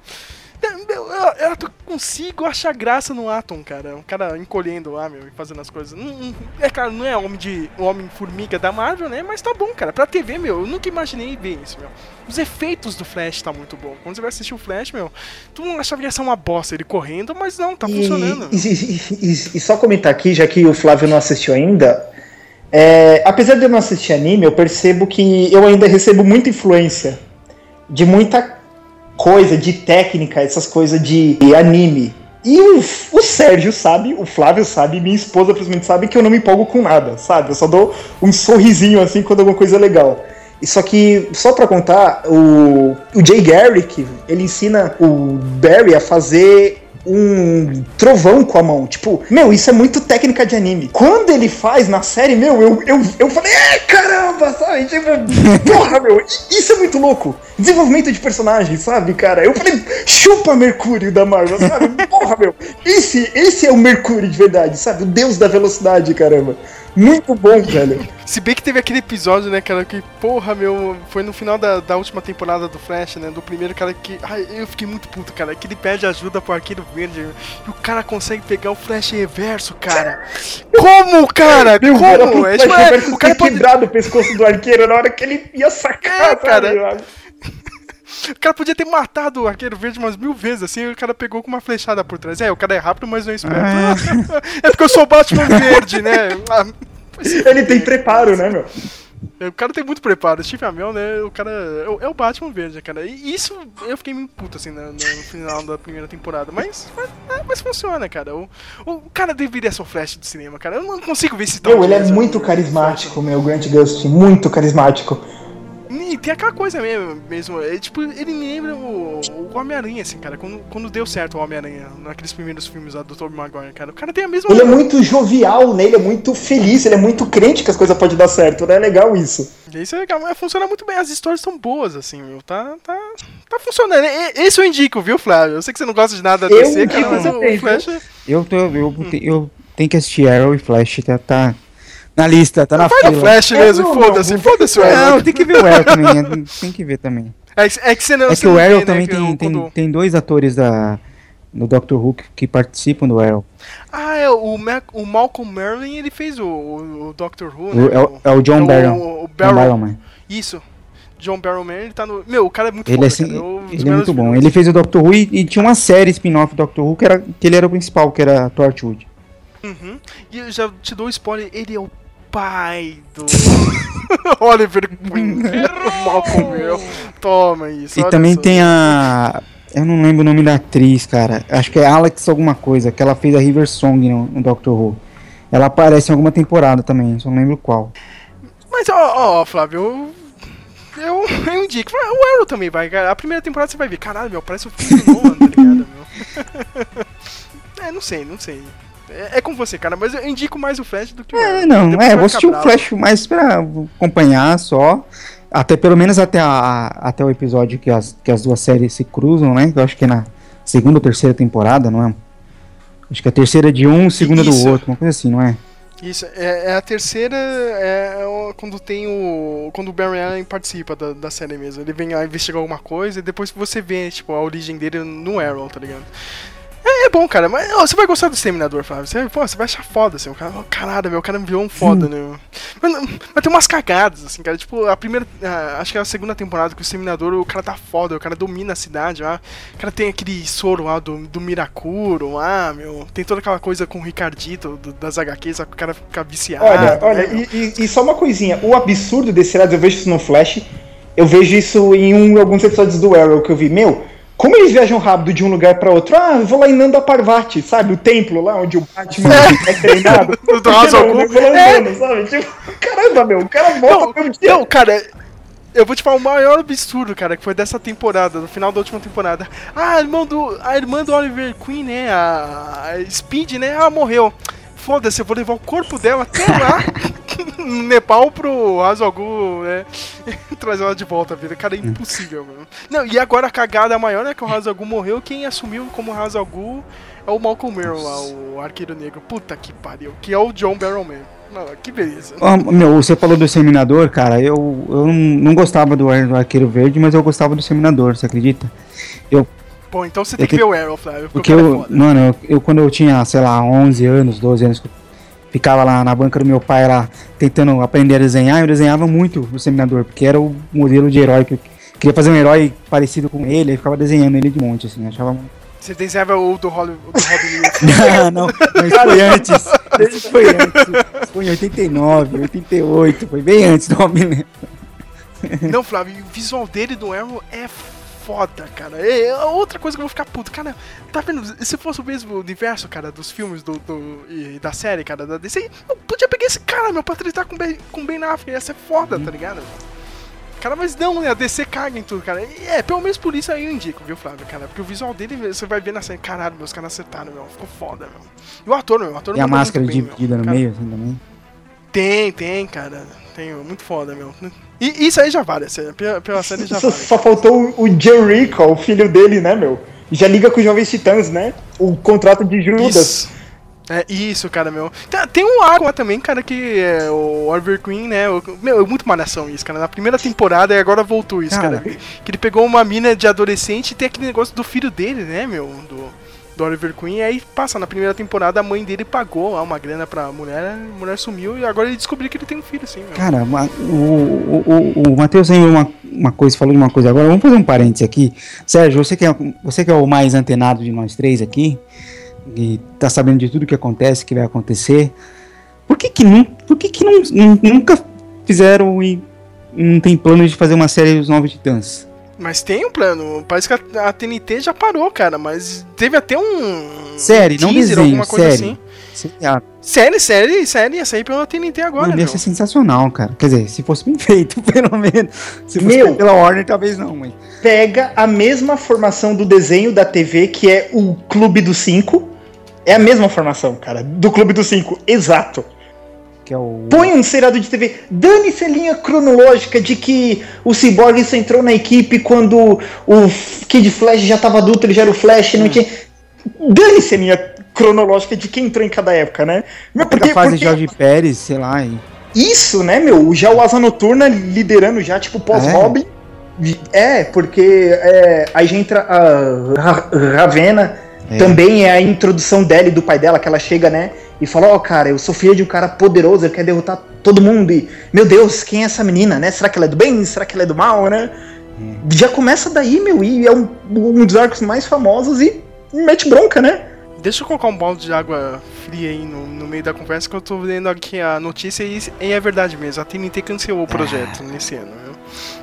Eu, eu, consigo achar graça no Atom, cara. Um cara encolhendo lá, meu, e fazendo as coisas. Não, é, cara, não é homem de homem-formiga da Marvel, né? Mas tá bom, cara. Pra TV, meu, eu nunca imaginei ver isso, meu. Os efeitos do Flash tá muito bom. Quando você vai assistir o Flash, meu, tu não achava que ia ser uma bosta ele correndo, mas não, tá e, funcionando. E, e, e, só comentar aqui, já que o Flávio não assistiu ainda. É, apesar de eu não assistir anime, eu percebo que eu ainda recebo muita influência de muita coisa de técnica, essas coisas de anime. E o, o, Sérgio sabe, o Flávio sabe, minha esposa principalmente sabe que eu não me empolgo com nada, sabe? Eu só dou um sorrisinho assim quando alguma coisa é legal. Só que, só pra contar, o, o Jay Garrick, ele ensina o Barry a fazer um trovão com a mão. Tipo, meu, isso é muito técnica de anime. Quando ele faz na série, meu, eu, eu, eu falei, é, caramba, sabe? Tipo, porra, meu, isso é muito louco. Desenvolvimento de personagem, sabe, cara? Eu falei, chupa Mercúrio da Marvel, sabe? Porra, meu, esse, esse é o Mercúrio de verdade, sabe? O deus da velocidade, caramba. Muito bom, velho. Se bem que teve aquele episódio, né, cara, que, porra, meu, foi no final da, da última temporada do Flash, né? Do primeiro cara que. Ai, eu fiquei muito puto, cara. Que ele pede ajuda pro arqueiro verde e o cara consegue pegar o Flash reverso, cara. Como, cara? Meu, Como? É, tipo, é, o cara pode... quebrado o pescoço do arqueiro na hora que ele ia sacar, é, cara. O cara podia ter matado o arqueiro verde umas mil vezes, assim, o cara pegou com uma flechada por trás. É, o cara é rápido, mas não é esperto. Ah. é porque eu sou o Batman verde, né? Ah, Ele tem preparo, né, meu? É, o cara tem muito preparo. Steve Amell, né? O cara é o Batman verde, cara. E isso eu fiquei meio puto, assim, no, no final da primeira temporada. Mas, mas, é, mas funciona, cara. O, o, cara deveria ser o Flash do cinema, cara. Eu não consigo ver esse tal. Meu, ele é muito carismático, meu. Grant Gustin. Muito carismático. E tem aquela coisa mesmo, mesmo é, tipo, ele me lembra o, o Homem-Aranha, assim, cara, quando, quando deu certo o Homem-Aranha, naqueles primeiros filmes lá do Tobey Maguire, cara, o cara tem a mesma... Ele é muito jovial, né, ele é muito feliz, ele é muito crente que as coisas podem dar certo, né, é legal isso. Isso é legal, mas funciona muito bem, as histórias são boas, assim, meu, tá, tá, tá funcionando, esse eu indico, viu, Flávio? Eu sei que você não gosta de nada da DC, cara, mas o Flash... Eu, tô, eu, hum. eu tenho que assistir Arrow e Flash, tá... tá na lista, tá na Vai fila. Vai Flash mesmo, foda-se, foda-se o Arrow. Não, tem que ver o Arrow também, é, tem que ver também. É, é que você não É que o Arrow né, também tem, tem, tem dois atores da, do Doctor Who que, que participam do Arrow. Ah, é, o, Mac, o Malcolm Merlin, ele fez o, o Doctor Who, né? O, é, o, é o John Barrow. O, o Barrow. Isso. John Barrowman, ele tá no. Meu, o cara é muito ele foda, é, assim, Ele é muito bom. Ele fez o Doctor Who e, e tinha uma série spin-off do Doctor Who que, era, que ele era o principal, que era Torchwood. Uhum. E eu já te dou um spoiler, ele é o pai do Oliver Queen. Malcolm meu. Toma isso. E também só. tem a. Eu não lembro o nome da atriz, cara. Acho que é Alex alguma coisa, que ela fez a River Song no, no Doctor Who. Ela aparece em alguma temporada também, só não lembro qual. Mas, ó, ó, Flávio, eu, eu, eu indico. O Arrow também vai, cara. A primeira temporada você vai ver. Caralho, meu, parece o filme do Nolan, tá ligado, meu? é, não sei, não sei. É, é, com você, cara, mas eu indico mais o Flash do que o É, não, é, vou assistir o Flash mais pra acompanhar só. Até pelo menos até, a, até o episódio que as, que as duas séries se cruzam, né? Eu acho que é na segunda ou terceira temporada, não é? Acho que é a terceira de um, segunda Isso. do outro, uma coisa assim, não é? Isso, é, é, a terceira é, é quando tem o. Quando o Barry Allen participa da, da série mesmo. Ele vem lá investigar alguma coisa e depois você vê, tipo, a origem dele no Arrow, tá ligado? É, é, bom, cara, mas ó, você vai gostar do Exterminador, Flávio. Você, pô, você vai achar foda, assim. O cara, oh, caralho, meu cara me viu um foda, né? Mas, mas, tem umas cagadas, assim, cara. Tipo, a primeira. acho que é a segunda temporada que o Exterminador, o cara tá foda, o cara domina a cidade lá. O cara tem aquele soro lá do, do Miracuro lá, meu. Tem toda aquela coisa com o Ricardito do, das HQs, o cara fica viciado. Olha, né, olha, e, e, e, só uma coisinha. O absurdo desse lado, eu vejo isso no Flash. Eu vejo isso em um, alguns episódios do Arrow que eu vi. Meu, como eles viajam rápido de um lugar pra outro? Ah, eu vou lá em Nanda Parvati, sabe? O templo lá onde o Batman é treinado. Do Hazalgu. Eu vou andando, sabe? Tipo, caramba, meu, o cara volta não, não, cara, eu vou te falar o maior absurdo, cara, que foi dessa temporada, no final da última temporada. Ah, a irmã do, a irmã do Oliver Queen, né? A, a Speed, né? Ah, morreu. Foda-se, eu vou levar o corpo dela até lá, no Nepal, pro Hazalgu, né? Trazer ela de volta, vida. Cara, é impossível, mano. Não, e agora a cagada maior é que o Hazalgu morreu. Quem assumiu como Hazalgu é o Malcolm Merrill lá, o arqueiro negro. Puta que pariu. Que é o John Barrowman. Não, que beleza. Oh, meu, você falou do Seminador, cara. Eu, eu não gostava do Arqueiro Verde, mas eu gostava do Seminador, você acredita? Eu Pô, então você tem que ver o Arrow, Flávio. Porque eu, é mano, eu, eu, quando eu tinha, sei lá, 11 anos, 12 anos, ficava lá na banca do meu pai lá tentando aprender a desenhar, eu desenhava muito o Seminador, porque era o modelo de herói que eu queria fazer um herói parecido com ele, e ficava desenhando ele de monte, assim, achava você desenhava o do Robin Não, não, mas foi antes. Isso foi antes. Foi em 89, 88, foi bem antes do Robin Não, Flávio, o visual dele do Arrow é foda, cara. É, é outra coisa que eu vou ficar puto. Cara, tá vendo? Se fosse o mesmo universo, cara, dos filmes do, do e da série, cara, da DC, eu podia pegar esse cara, meu, pra tratar com Ben, com Ben Affleck. Ia ser foda, tá ligado? Cara, mas não, né? A DC caga em tudo, cara. E é, pelo menos por isso aí eu indico, viu, Flávio, cara? Porque o visual dele, você vai ver na série, caralho, meus caras acertaram, meu. Ficou foda, meu. E o ator, meu, o ator Tem a máscara dividida no cara, meio, assim, também? Tem, tem, cara. Tem, muito foda, meu. E isso aí já vale, assim, pela, série já vale. Só faltou o Jericho, o filho dele, né, meu? Já liga com os Jovens Titãs, né? O contrato de Judas. Isso. É isso, cara, meu. Tem um arco lá também, cara, que é o Oliver Queen, né? O, meu, é muito malhação isso, cara. Na primeira temporada e agora voltou isso, cara. cara. Que ele pegou uma mina de adolescente e tem aquele negócio do filho dele, né, meu? Do, do Oliver Queen. Aí passa, na primeira temporada a mãe dele pagou lá uma grana pra mulher, a mulher sumiu e agora ele descobriu que ele tem um filho, assim, meu. Cara, o, o, o, o Matheus tem uma, uma coisa, falou uma coisa agora. Vamos fazer um parênteses aqui. Sérgio, você que é, você que é o mais antenado de nós três aqui e tá sabendo de tudo que acontece, que vai acontecer. Por que que, não, por que, que não, nunca fizeram e não tem plano de fazer uma série dos Novos Titãs? Mas tem um plano. Parece que a, a TNT já parou, cara. Mas teve até um. Série, um não desenho, alguma coisa série. assim. Série, série, série, ia sair pela TNT agora, Mano, ia ser sensacional, cara. Quer dizer, se fosse bem feito, pelo menos. Se fosse Meu, pela Warner, talvez não, mas... Pega a mesma formação do desenho da TV, que é o Clube dos Cinco. É a mesma formação, cara. Do Clube dos Cinco, exato que é o. Põe um seriado de TV. Dane-se a linha cronológica de que o Cyborg só entrou na equipe quando o Kid Flash já estava adulto, ele já era o Flash, não hum. tinha. Dane-se a linha cronológica de quem entrou em cada época, né? Meu, porque, a fase porque... Jorge Pérez, sei lá. Hein? Isso, né, meu? Já o Asa Noturna liderando já, tipo, pós-Robin. É. é, porque é, aí já entra a Ravena. É. Também é a introdução dela e do pai dela, que ela chega, né? E fala: Ó, oh, cara, eu sou filha de um cara poderoso, ele quer derrotar todo mundo. E, meu Deus, quem é essa menina, né? Será que ela é do bem? Será que ela é do mal, né? Hum. Já começa daí, meu, e é um, um dos arcos mais famosos e mete bronca, né? Deixa eu colocar um balde de água fria aí no, no meio da conversa que eu tô vendo aqui a notícia e, e é verdade mesmo. A TNT cancelou o projeto ah. nesse ano, viu?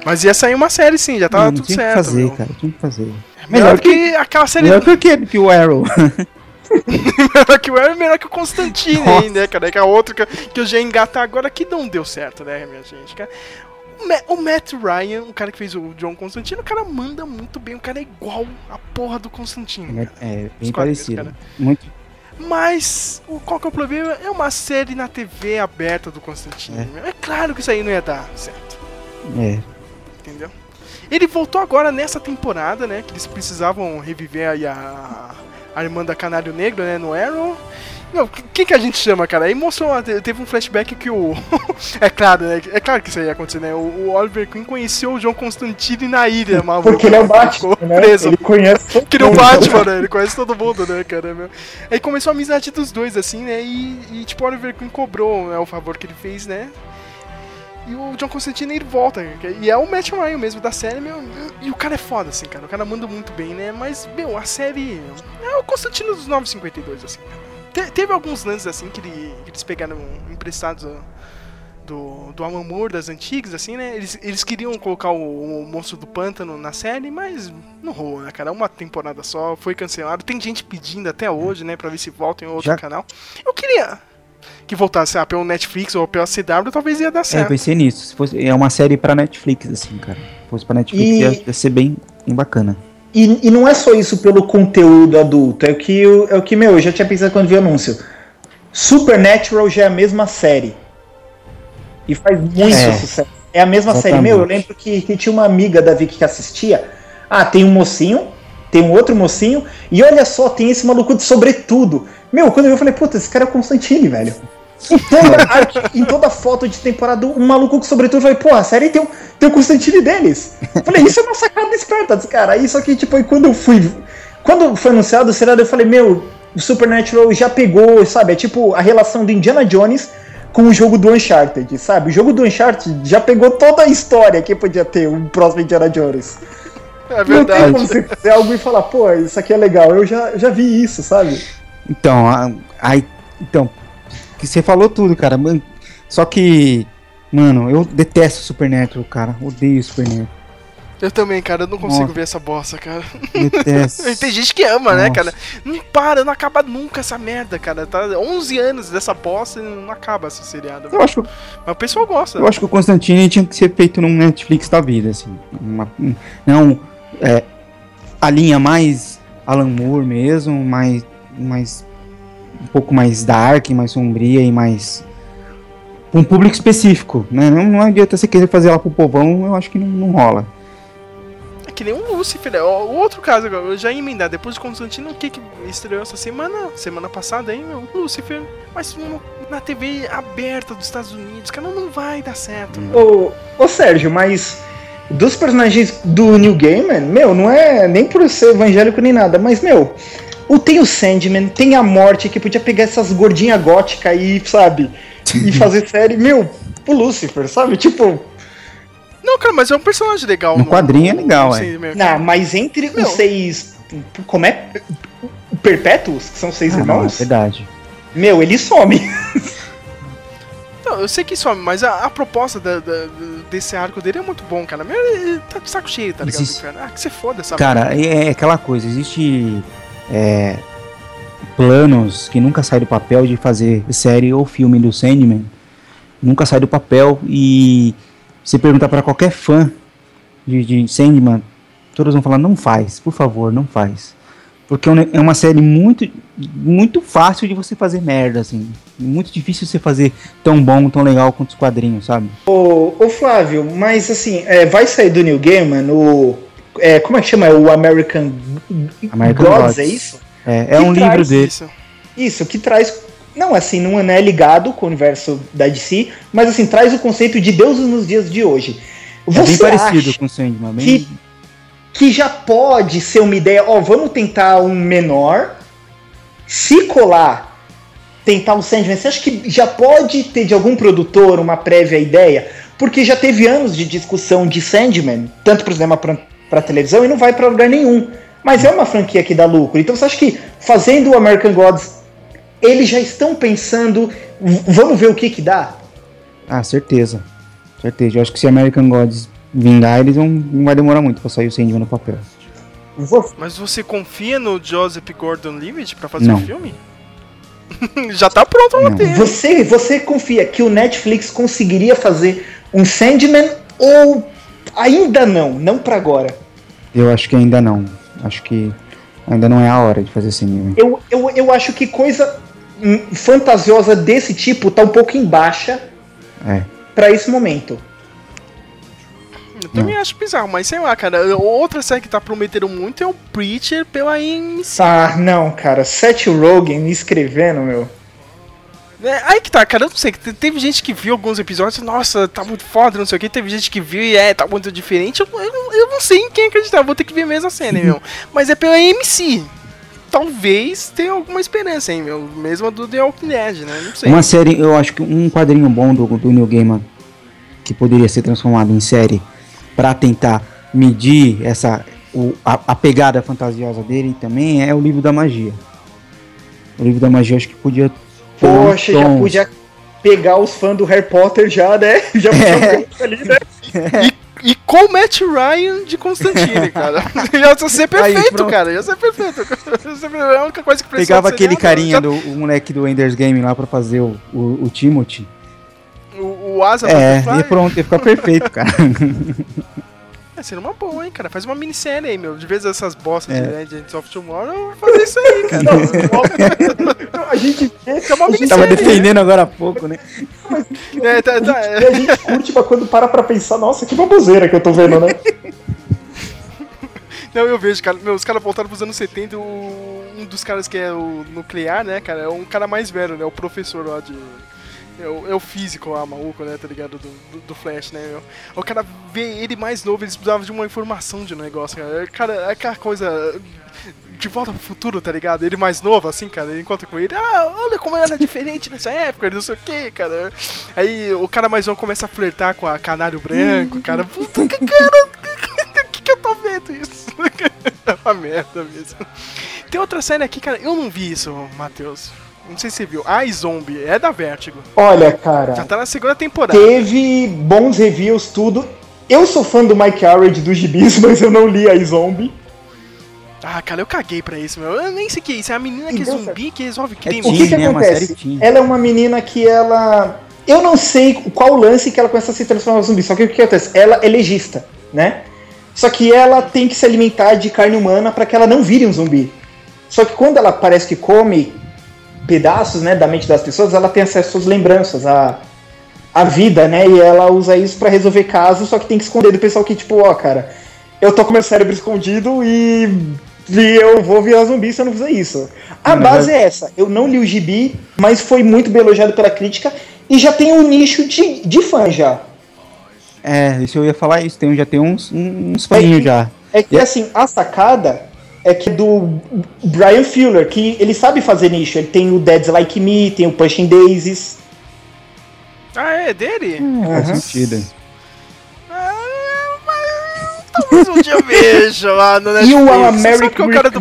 Mas ia sair uma série sim, já tava não, tudo tinha certo. Tinha que fazer, meu. cara, tinha que fazer. É melhor, melhor que, que, aquela série. Melhor que, que o Arrow. melhor que o Arrow melhor que o Constantine aí, né, cara? Que a outra que, que eu já engatar agora que não deu certo, né, minha gente? Cara? O Matt Ryan, o cara que fez o John Constantine, o cara manda muito bem, o cara é igual a porra do Constantine. É, é bem parecido. Muito. Mas qual que é o problema? É uma série na TV aberta do Constantine. É, é claro que isso aí não ia dar certo. É. Entendeu? Ele voltou agora nessa temporada, né? Que eles precisavam reviver aí a, a irmã da Canário Negro, né? No Arrow. Não, quem que a gente chama, cara? Aí mostrou, teve um flashback que o. é claro, né? É claro que isso aí ia acontecer, né? O, Oliver Queen conheceu o John Constantine na ilha, maluco. Porque ele é o Batman, né? Preso. Ele conhece todo mundo. Que o Batman, né? Ele conhece todo mundo, né, cara? Meu. Aí começou a amizade dos dois, assim, né? E, e tipo, o Oliver Queen cobrou né, o favor que ele fez, né? E o John Constantine ele volta. E é o Matt Ryan mesmo da série, meu. E o cara é foda, assim, cara. O cara manda muito bem, né? Mas, meu, a série. É o Constantino dos 952, assim. Te, teve alguns lances, assim, que, ele, que eles pegaram emprestados do, do Alan Moore das antigas, assim, né? Eles, eles queriam colocar o, o Monstro do Pântano na série, mas não rolou, né, cara? Uma temporada só, foi cancelado. Tem gente pedindo até hoje, né, pra ver se volta em outro Já... canal. Eu queria que voltasse ah, pelo Netflix ou pela CW, talvez ia dar certo. É, eu pensei nisso. Se fosse, é uma série pra Netflix, assim, cara. Se fosse pra Netflix, e... ia, ia ser bem, bem bacana. E, e, não é só isso pelo conteúdo adulto, é o que, é o que meu, eu já tinha pensado quando vi o anúncio. Supernatural já é a mesma série. E faz muito é, sucesso. É a mesma exatamente. série. Meu, eu lembro que, que tinha uma amiga da Vicky que assistia. Ah, tem um mocinho, tem um outro mocinho, e olha só, tem esse maluco de sobretudo. Meu, quando eu vi, eu falei, puta, esse cara é o Constantine, velho. Em toda, em toda foto de temporada, um maluco com sobretudo, falei, pô, a série tem o, tem o Constantine deles. Eu falei, isso é uma sacada esperta cara. Aí só que, tipo, aí quando eu fui. Quando foi anunciado o seriado, eu falei, meu, o Supernatural já pegou, sabe? É tipo a relação do Indiana Jones com o jogo do Uncharted, sabe? O jogo do Uncharted já pegou toda a história que podia ter um próximo Indiana Jones. É verdade. Não tem como você fazer algo e falar, pô, isso aqui é legal. Eu já, já vi isso, sabe? Então, aí. Então, que você falou tudo, cara. Só que, mano, eu detesto Supernatural, cara. Odeio Supernatural. Eu também, cara, eu não consigo Nossa. ver essa bosta, cara. Detesto. Tem gente que ama, né, Nossa. né, cara? Não para, não acaba nunca essa merda, cara. Tá 11 anos dessa bosta e não acaba esse seriado. Eu acho Mas o pessoal gosta. Eu acho que o Constantine tinha que ser feito num Netflix da vida, assim. Uma, não, é, a linha mais Alan Moore mesmo, mais, mais um pouco mais dark, mais sombria e mais um público específico, né? Não, não adianta você querer fazer lá pro povão, eu acho que não, não rola que nem o Lucifer. Né? O outro caso agora, eu já ia emendar. Depois de Constantino, o que, que estreou essa semana? Semana passada, hein? O Lucifer. Mas na TV aberta dos Estados Unidos, cara, não vai dar certo. Ô, ô Sérgio, mas dos personagens do New Gaiman, meu, não é nem por ser evangélico nem nada, mas, meu, o, tem o Sandman, tem a Morte, que podia pegar essas gordinhas góticas aí, sabe? E fazer série, meu, o Lucifer, sabe? Tipo, não, cara, mas é um personagem legal. No, no quadrinho é legal, é. Não, mas entre Não. os seis. Como é? Perpétuos, que são seis ah, irmãos? Não, é verdade. Meu, ele some. Não, eu sei que some, mas a, a proposta da, da, desse arco dele é muito bom, cara. Ele tá de saco cheio, tá ligado? Existe... Ah, que você foda essa Cara, é, é, aquela coisa, existe. É, planos que nunca saem do papel de fazer série ou filme do Sandman. Nunca sai do papel e se perguntar para qualquer fã de, de Sandman, todos vão falar: não faz, por favor, não faz. Porque é, é uma série muito, muito fácil de você fazer merda, assim. Muito difícil você fazer tão bom, tão legal quanto os quadrinhos, sabe? Ô, ô Flávio, mas assim, é, vai sair do New Gaiman o. É, como é que chama? É o American, American Gods, Gods, é isso? É, é um livro dele. Isso. isso, que traz não, assim, não é ligado com o universo da DC, mas assim, traz o conceito de deuses nos dias de hoje. Você é bem parecido com o Sandman, bem... que, que já pode ser uma ideia, ó, vamos tentar um menor, se colar, tentar um Sandman, você acha que já pode ter de algum produtor uma prévia ideia? Porque já teve anos de discussão de Sandman, tanto para o cinema para televisão, e não vai para lugar nenhum. Mas é uma franquia que dá lucro. Então você acha que fazendo o American Gods eles já estão pensando, vamos ver o que que dá? Ah, certeza. Certeza. Eu acho que se American Gods vingar, eles vão, não vai demorar muito pra sair o Sandman no papel. Mas você confia no Joseph Gordon-Levitt para fazer o um filme? já tá pronto roteiro. Você, você confia que o Netflix conseguiria fazer um Sandman ou ainda não? Não para agora? Eu acho que ainda não. Acho que ainda não é a hora de fazer Sandman. Eu, eu, eu acho que coisa fantasiosa desse tipo tá um pouco em baixa é. para esse momento. Eu também não. acho bizarro, mas sei lá, cara. Outra série que tá prometendo muito é o Preacher pela AMC. Ah, não, cara. Seth Rogen escrevendo, meu. É, aí que tá, cara, eu não sei. Teve gente que viu alguns episódios, nossa, tá muito foda, não sei o que. Teve gente que viu e é, tá muito diferente. Eu, eu, eu não sei em quem acreditar, vou ter que ver mesmo a cena, meu. Mas é pela AMC talvez tenha alguma esperança, hein, meu? Mesmo do The Walking Dead, né? Não sei. Uma série, eu acho que um quadrinho bom do, do New Gaiman que poderia ser transformado em série para tentar medir essa o, a, a, pegada fantasiosa dele também é o livro da magia. O livro da magia acho que podia Poxa, já podia pegar os fãs do Harry Potter já, né? Já é. ali, né? E, e com o Matt Ryan de Constantine, cara. ia ser perfeito, Aí, cara. Ia ser perfeito. Ia ser a única coisa que Pegava aquele carinha já... do o moleque do Ender's Game lá pra fazer o, o, o Timothy. O, o Asa É, e pronto, ia ficar perfeito, cara. É, seria uma boa, hein, cara. Faz uma minissérie aí, meu. De vez essas bostas é. de Legends of Tomorrow, eu vou fazer isso aí, cara. Não, a gente vê que é uma minissérie. Tava né? defendendo né? agora há pouco, né? Mas, é, tá, tá, é. A gente curte, mas quando para pra pensar, nossa, que baboseira que eu tô vendo, né? Não, eu vejo, cara. Meu, os caras voltaram pros anos 70. O, um dos caras que é o nuclear, né, cara? É um cara mais velho, né? O professor lá de é o, é o físico lá, maluco, né, tá ligado? Do, do, do, Flash, né, meu? O cara vê ele mais novo, eles precisavam de uma informação de um negócio, cara. Cara, é aquela coisa de volta pro futuro, tá ligado? Ele mais novo, assim, cara, ele encontra com ele, ah, olha como era diferente nessa época, não sei o que, cara. Aí o cara mais novo começa a flertar com a canário branco, cara, puta que cara, que, que eu tô vendo isso? é uma merda mesmo. Tem outra série aqui, cara, eu não vi isso, Matheus. Não sei se você viu. A Zombie é da Vertigo. Olha, cara. Já tá na segunda temporada. Teve bons reviews, tudo. Eu sou fã do Mike Arred dos gibis, mas eu não li a Zombie. Ah, cara, eu caguei pra isso, meu. Eu nem sei o que é isso. É a menina que é zumbi que resolve é crime. É o que, que né? acontece? Ela é uma menina que ela. Eu não sei qual o lance que ela começa a se transformar em zumbi. Só que o que acontece? Ela é legista, né? Só que ela tem que se alimentar de carne humana para que ela não vire um zumbi. Só que quando ela parece que come pedaços né, da mente das pessoas, ela tem acesso às lembranças, à, à vida, né? E ela usa isso para resolver casos, só que tem que esconder do pessoal que, tipo, ó, cara, eu tô com meu cérebro escondido e, e eu vou virar zumbi se eu não fizer isso. A uhum. base é essa. Eu não li o gibi, mas foi muito bem elogiado pela crítica e já tem um nicho de, de fã já. É, isso eu ia falar isso, tem, já tem uns, uns fãs já. É que, assim, a sacada é que é do Brian Fuller, que ele sabe fazer nicho. Ele tem o Dead's Like Me, tem o Pushing Daisies. Ah, é dele? Hum, faz sentido. Ah, talvez um dia eu veja lá no Netflix. E o American o cara do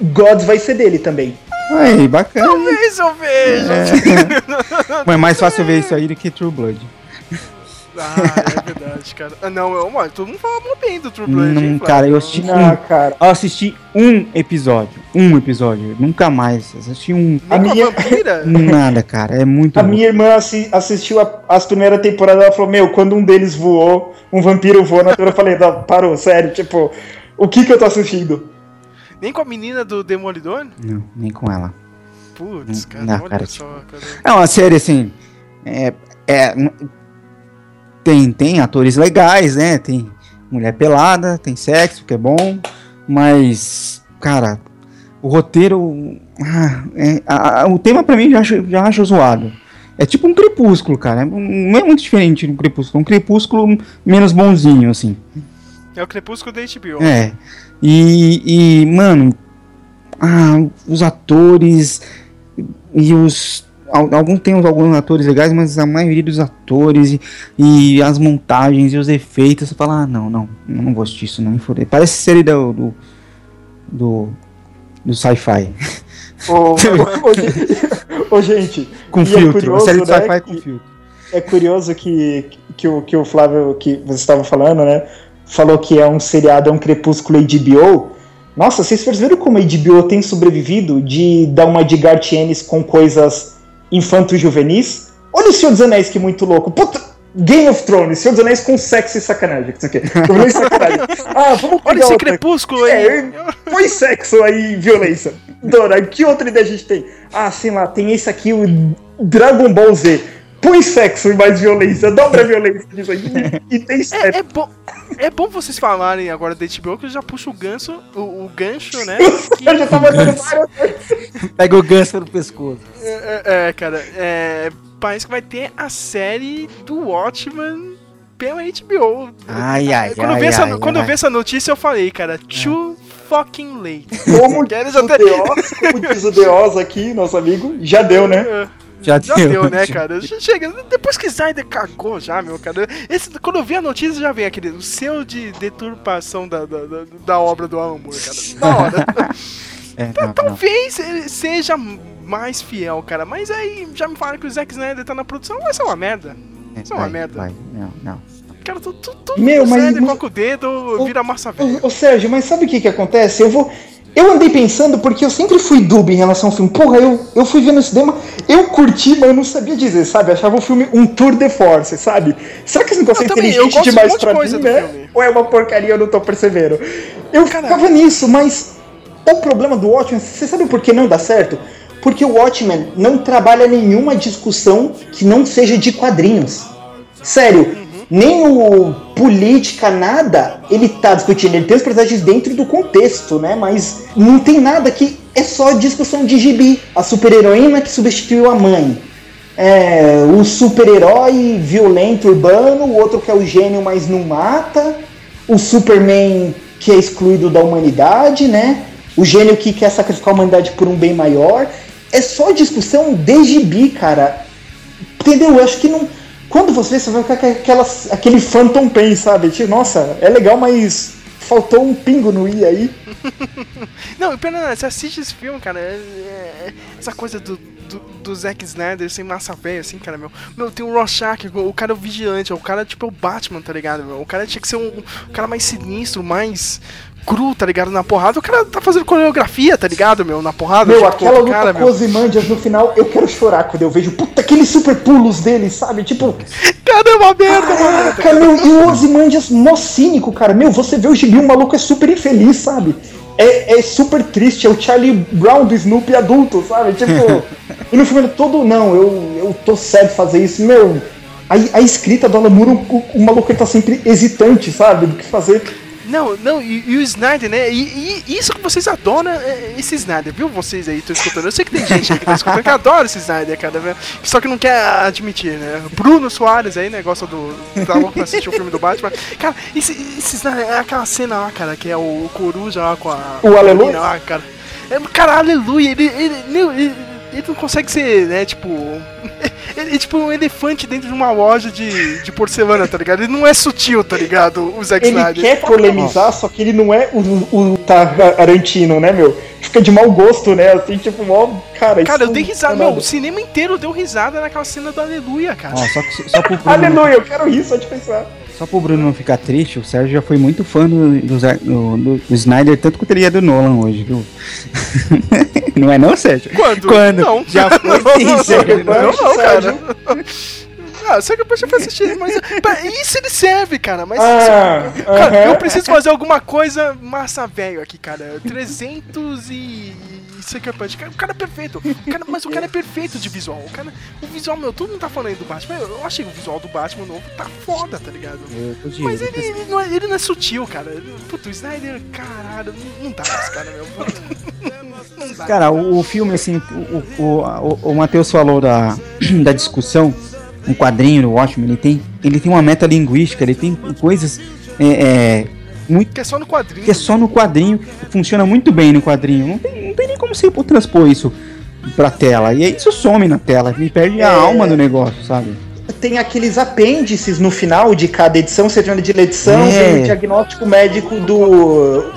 Gods vai ser dele também. Aí, bacana. Talvez eu veja. É. Mas é mais fácil ver isso aí do que True Blood. Ah, é verdade, cara. Ah, não, eu, mano, todo mundo fala bem do True Blood. Não, cara, eu assisti não, um, cara. Eu assisti um episódio. Um episódio. Nunca mais. Assisti um. a minha vampira? Nada, cara. É muito A bom. minha irmã assi assistiu a, as primeiras temporadas. Ela falou: Meu, quando um deles voou, um vampiro voou na eu falei: Não, parou, sério. Tipo, o que que eu tô assistindo? Nem com a menina do Demolidor? Não, nem com ela. Putz, cara, não, olha cara, só. Cara. É uma série assim. É, é, tem, tem atores legais, né? Tem mulher pelada, tem sexo, que é bom, mas, cara, o roteiro. Ah, é, a, a, o tema pra mim já acho, já acho zoado. É tipo um crepúsculo, cara. Não é muito diferente do crepúsculo. É um crepúsculo menos bonzinho, assim. É o crepúsculo da HBO. É. E, e mano, ah, os atores e os algum tem alguns atores legais, mas a maioria dos atores e, e, as montagens e os efeitos, você fala, ah, não, não, não gosto disso, não me fodei. Parece série do, do, do, do sci-fi. Ô, ô, gente, com é filtro, é curioso, série de né, sci-fi com filtro. É curioso que, que, o, que o Flávio, que você estava falando, né, falou que é um seriado, é um crepúsculo HBO, nossa, vocês perceberam como a HBO tem sobrevivido de dar uma de Gartienes com coisas infanto-juvenis. Olha o Senhor dos Anéis, que muito louco. Puta, Game of Thrones, Senhor dos Anéis com sexo e sacanagem. Isso aqui. sacanagem. Ah, vamos Olha esse outra. crepúsculo aí. É, põe sexo aí violência. Dora, que outra ideia a gente tem? Ah, sei lá, tem esse aqui, o Dragon Ball Z. Põe sexo e mais violência, dobra a violência disso aí. E, tem sexo. É, é, bom, é bom vocês falarem agora da HBO que eu já puxo o ganso, o, o gancho, né? Que... eu já tava várias Pega o ganso no pescoço. É, é, é, cara, é, parece que vai ter a série do Watchmen pela HBO. Ai, ai, quando ai, eu vi essa, ai, quando ai. eu vi essa notícia, eu falei, cara, too fucking late. Como, diz o Deos, como diz o Deos aqui, nosso amigo, já deu, né? É. Já, já deu, deu, né, cara? Chega, depois que Snyder cagou já, meu cara. Esse, quando eu vi a notícia, já vem aquele o seu de deturpação da, da, da, da obra do amor, cara. Da hora. É, não, talvez não. seja mais fiel, cara. Mas aí já me falaram que o Zack Snyder tá na produção, vai ser uma merda. Vai ser uma vai, merda. Vai. Não, não. Cara, tu, tu, tu Meu, mas, Snyder coloca o dedo, vira massa velha. Ô, Sérgio, mas sabe o que que acontece? Eu vou. Eu andei pensando porque eu sempre fui dub em relação ao filme. Porra, eu, eu fui ver no cinema, eu curti, mas eu não sabia dizer, sabe? Eu achava o filme um tour de force, sabe? Será que esse negócio é inteligente demais pra mim, né? Filme. Ou é uma porcaria eu não tô percebendo? Eu Caramba. ficava nisso, mas o problema do Watchmen, você sabe por que não dá certo? Porque o Watchmen não trabalha nenhuma discussão que não seja de quadrinhos. Sério, nem o política, nada, ele tá discutindo. Ele tem os personagens dentro do contexto, né? Mas não tem nada que é só discussão de gibi. A super-heroína que substituiu a mãe. É, o super-herói violento urbano, o outro que é o gênio, mas não mata. O Superman que é excluído da humanidade, né? O gênio que quer sacrificar a humanidade por um bem maior. É só discussão de gibi, cara. Entendeu? Eu acho que não quando você vê, você vai ficar aquela, aquele Phantom Pain, sabe? Tipo, nossa, é legal, mas faltou um pingo no i aí. não, pena, você assiste esse filme, cara, é, é, essa coisa do, do, do Zack Snyder sem massa velha, assim, cara, meu. Meu, tem o Rorschach, o cara é o vigilante, o cara tipo é o Batman, tá ligado, meu? O cara tinha que ser um, um cara mais sinistro, mais cru, tá ligado? Na porrada, o cara tá fazendo coreografia, tá ligado, meu? Na porrada. Meu, aquela luta cara, com os Imandias no final, eu quero chorar quando eu vejo, puta, aqueles super pulos dele, sabe? Tipo. Caramba, merda, mano. Cara, meu, e o Ozymandias mó cínico, cara. Meu, você vê o gibi, o maluco é super infeliz, sabe? É, é super triste, é o Charlie Brown do Snoopy adulto, sabe? Tipo. e no filme todo, não, eu, eu tô certo de fazer isso, meu. A, a escrita do Alan Moore, o, o maluco ele tá sempre hesitante, sabe? Do que fazer. Não, não, e, e, o Snyder, né? E, e, isso que vocês adoram é, esse Snyder, viu? Vocês aí estão escutando. Eu sei que tem gente aí que tá escutando que adora esse Snyder, cara. Né? Só que não quer admitir, né? Bruno Soares aí, né? Gosta do. Tá louco pra assistir o filme do Batman. Cara, esse, esse Snyder é aquela cena lá, cara, que é o Coruja lá com a. O Aleluia? Lá, cara. É, cara, aleluia, ele, ele, ele, ele não consegue ser, né, tipo. Ele é tipo um elefante dentro de uma loja de, de porcelana, tá ligado? Ele não é sutil, tá ligado? O Zack ele Snyder. Ele quer polemizar, só que ele não é o, o Tarantino, né, meu? Fica de mau gosto, né? Assim, tipo, mó. Cara, cara eu dei risada. Meu, o cinema inteiro deu risada naquela cena do Aleluia, cara. Ó, só, só pro Aleluia, eu quero rir só de pensar. Só pro Bruno não ficar triste, o Sérgio já foi muito fã do, do, do, do Snyder, tanto quanto ele é do Nolan hoje, viu? não é não, Sérgio? Quando? Quando? Não. Já foi sim, Sérgio. Não, não, não cara. Ah, sei que eu posso assistir, mas isso ele serve, cara. Mas ah, cara, uh -huh. eu preciso fazer alguma coisa massa velho aqui, cara. 300 e Sucker Punch. O cara é perfeito. O cara, mas o cara é perfeito de visual. O, cara, o visual, meu, todo mundo tá falando aí do Batman. Eu, achei o visual do Batman novo tá foda, tá ligado? Eu, mas ele, ele, não é, ele não é sutil, cara. Puto, o Snyder, caralho, não, não dá esse cara, meu. Não dá, cara, o, o filme, assim, o, o, o, o Matheus falou da, da discussão um quadrinho no Watchmen, ele tem, ele tem uma meta linguística, ele tem coisas é, é, muito que é só no quadrinho. Que é só no quadrinho, funciona muito bem no quadrinho. Não tem, não tem nem como você transpor isso pra tela. E aí isso some na tela, me perde é... a alma do negócio, sabe? Tem aqueles apêndices no final de cada edição, seja de edição, é. o diagnóstico médico do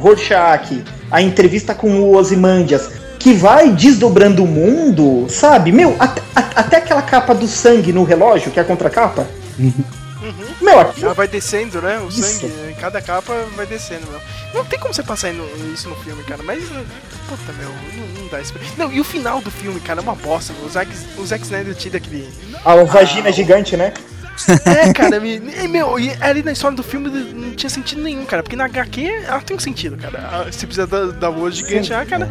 Rorschach, a entrevista com o Ozymandias que vai desdobrando o mundo, sabe? Meu, até, até aquela capa do sangue no relógio, que é a contracapa. Uhum. Meu, aqui... Ela vai descendo, né? O isso. sangue, em cada capa vai descendo, meu. Não tem como você passar isso no filme, cara, mas. Puta, meu, não, não dá isso. Não, e o final do filme, cara, é uma bosta. O Zack, o Zack Snyder tira aquele. A vagina ah, gigante, né? É, cara, me, meu, e ali na história do filme não tinha sentido nenhum, cara. Porque na HQ ela tem um sentido, cara. Se precisa da, da lua gigante, ah, cara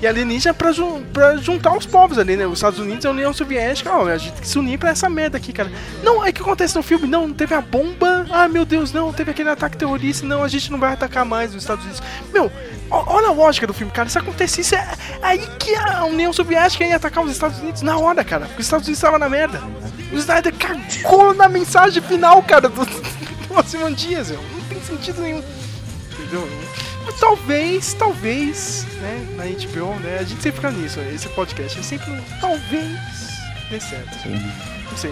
e alienígena pra, pra juntar os povos ali, né? Os Estados Unidos e a União Soviética, ó, a gente tem que se unir pra essa merda aqui, cara. Não, é que acontece no filme, não, teve a bomba, ah, meu Deus, não, teve aquele ataque terrorista, não, a gente não vai atacar mais os Estados Unidos. Meu, olha a lógica do filme, cara, se acontecesse, é aí que a União Soviética ia atacar os Estados Unidos na hora, cara, porque os Estados Unidos estavam na merda. O Snyder cagou na mensagem final, cara, do, do Dias, não tem sentido nenhum. Entendeu? Talvez, talvez, né, na HBO, né, a gente sempre fica nisso, esse podcast, é sempre talvez dê certo. Sim. Não sei,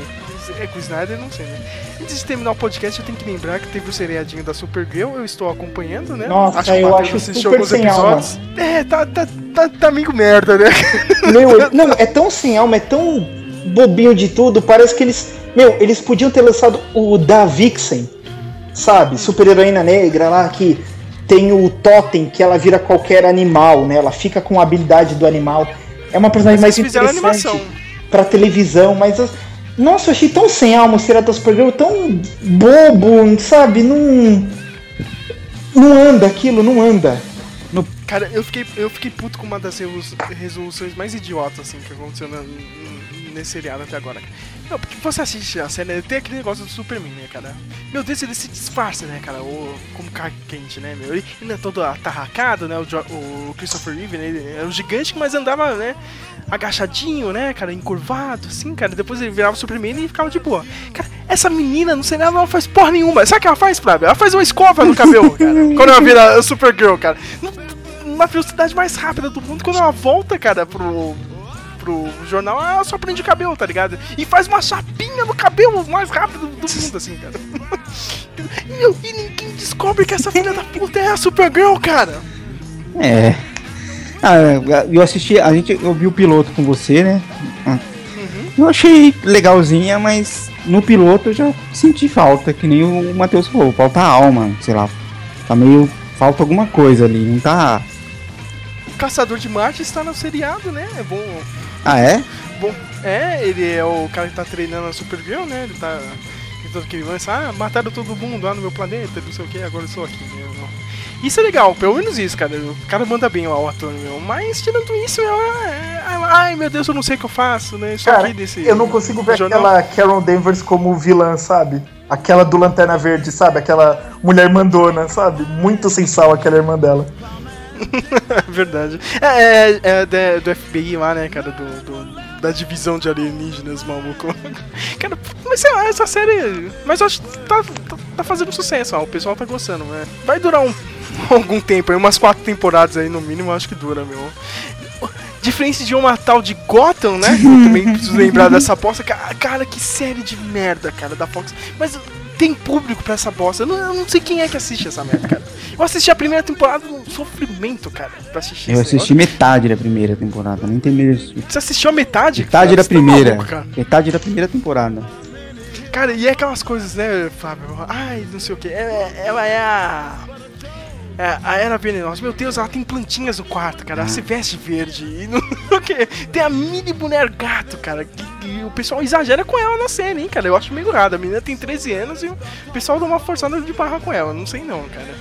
é com o Snyder, não sei, né? Antes de terminar o podcast, eu tenho que lembrar que teve o seriadinho da Supergirl, eu estou acompanhando, né? Nossa, acho eu acho super sem episódios. alma. É, tá, tá, tá, tá amigo merda, né? Meu, não, é tão sem alma, é tão bobinho de tudo, parece que eles. Meu, eles podiam ter lançado o da Vixen, sabe? Super-heroína negra lá que tem o totem que ela vira qualquer animal, né? Ela fica com a habilidade do animal. É uma personagem mais interessante para televisão, mas nossa, eu achei tão sem alma o Será das Supergirl, tão bobo, sabe? Não não anda aquilo, não anda. No... Cara, eu fiquei, eu fiquei puto com uma das resoluções mais idiotas assim que aconteceu na, nesse seriado até agora. Não, porque você assiste a série, tem aquele negócio do Superman, né, cara? Meu Deus, ele se disfarça, né, cara? O, como carro quente, né, meu? Ele ainda é todo atarracado, né? O, o Christopher Reeve, né? Ele era um gigante, mas andava, né? Agachadinho, né, cara? Encurvado, assim, cara. Depois ele virava o Superman e ficava de boa. Cara, essa menina, não sei nada, ela faz porra nenhuma. Sabe o que ela faz, Flávio? Ela faz uma escova no cabelo, cara. quando ela vira Supergirl, cara. Numa velocidade mais rápida do mundo, quando ela volta, cara, pro pro jornal, ela só prende o cabelo, tá ligado? E faz uma chapinha no cabelo mais rápido do mundo, assim, cara. Meu, e ninguém descobre que essa filha da puta é a Supergirl, cara. É. Ah, eu assisti, a gente, eu vi o piloto com você, né? Uhum. Eu achei legalzinha, mas no piloto eu já senti falta, que nem o Matheus falou, falta alma, sei lá. Tá meio. Falta alguma coisa ali, não tá. O Caçador de Marte está no seriado, né? É bom ah, é? Bom, é, ele é o cara que tá treinando a Supergirl, né? Ele tá. Tentando que ele lança, ah, mataram todo mundo lá no meu planeta, não sei o que, agora eu sou aqui, meu. Isso é legal, pelo menos isso, cara. O cara manda bem o ator, meu. Mas tirando isso, meu, é, é, ai meu Deus, eu não sei o que eu faço, né? Só cara, desse. Eu não consigo ver jornal. aquela Carol Danvers como vilã, sabe? Aquela do Lanterna Verde, sabe? Aquela mulher mandona, sabe? Muito sem sal aquela irmã dela. Verdade. É, é, é, do FBI lá, né, cara, do, do da divisão de alienígenas, maluco. Cara, mas sei lá, essa série. Mas eu acho que tá, tá, tá fazendo sucesso, ó, o pessoal tá gostando, né? Vai durar um, algum tempo, aí, umas quatro temporadas aí no mínimo, acho que dura, meu. Diferente de uma tal de Gotham, né? Eu também preciso lembrar dessa aposta. Cara, que série de merda, cara, da Fox. Mas tem público pra essa bosta. Eu não, eu não, sei quem é que assiste essa merda, cara. Eu assisti a primeira temporada no sofrimento, cara, pra assistir Eu assisti metade da primeira temporada, nem terminei Você assistiu a metade? Metade cara? da tá primeira. Maluco, metade da primeira temporada. Cara, e é aquelas coisas, né, Fábio? Ai, não sei o que. É, ela é a é, a Era Venenosa, meu Deus, ela tem plantinhas no quarto, cara. Ela se veste verde. E não, tem a mini boneca gato, cara. Que, que, o pessoal exagera com ela na cena, hein, cara. Eu acho meio errado. A menina tem 13 anos e o pessoal dá uma forçada de barra com ela. Não sei não, cara.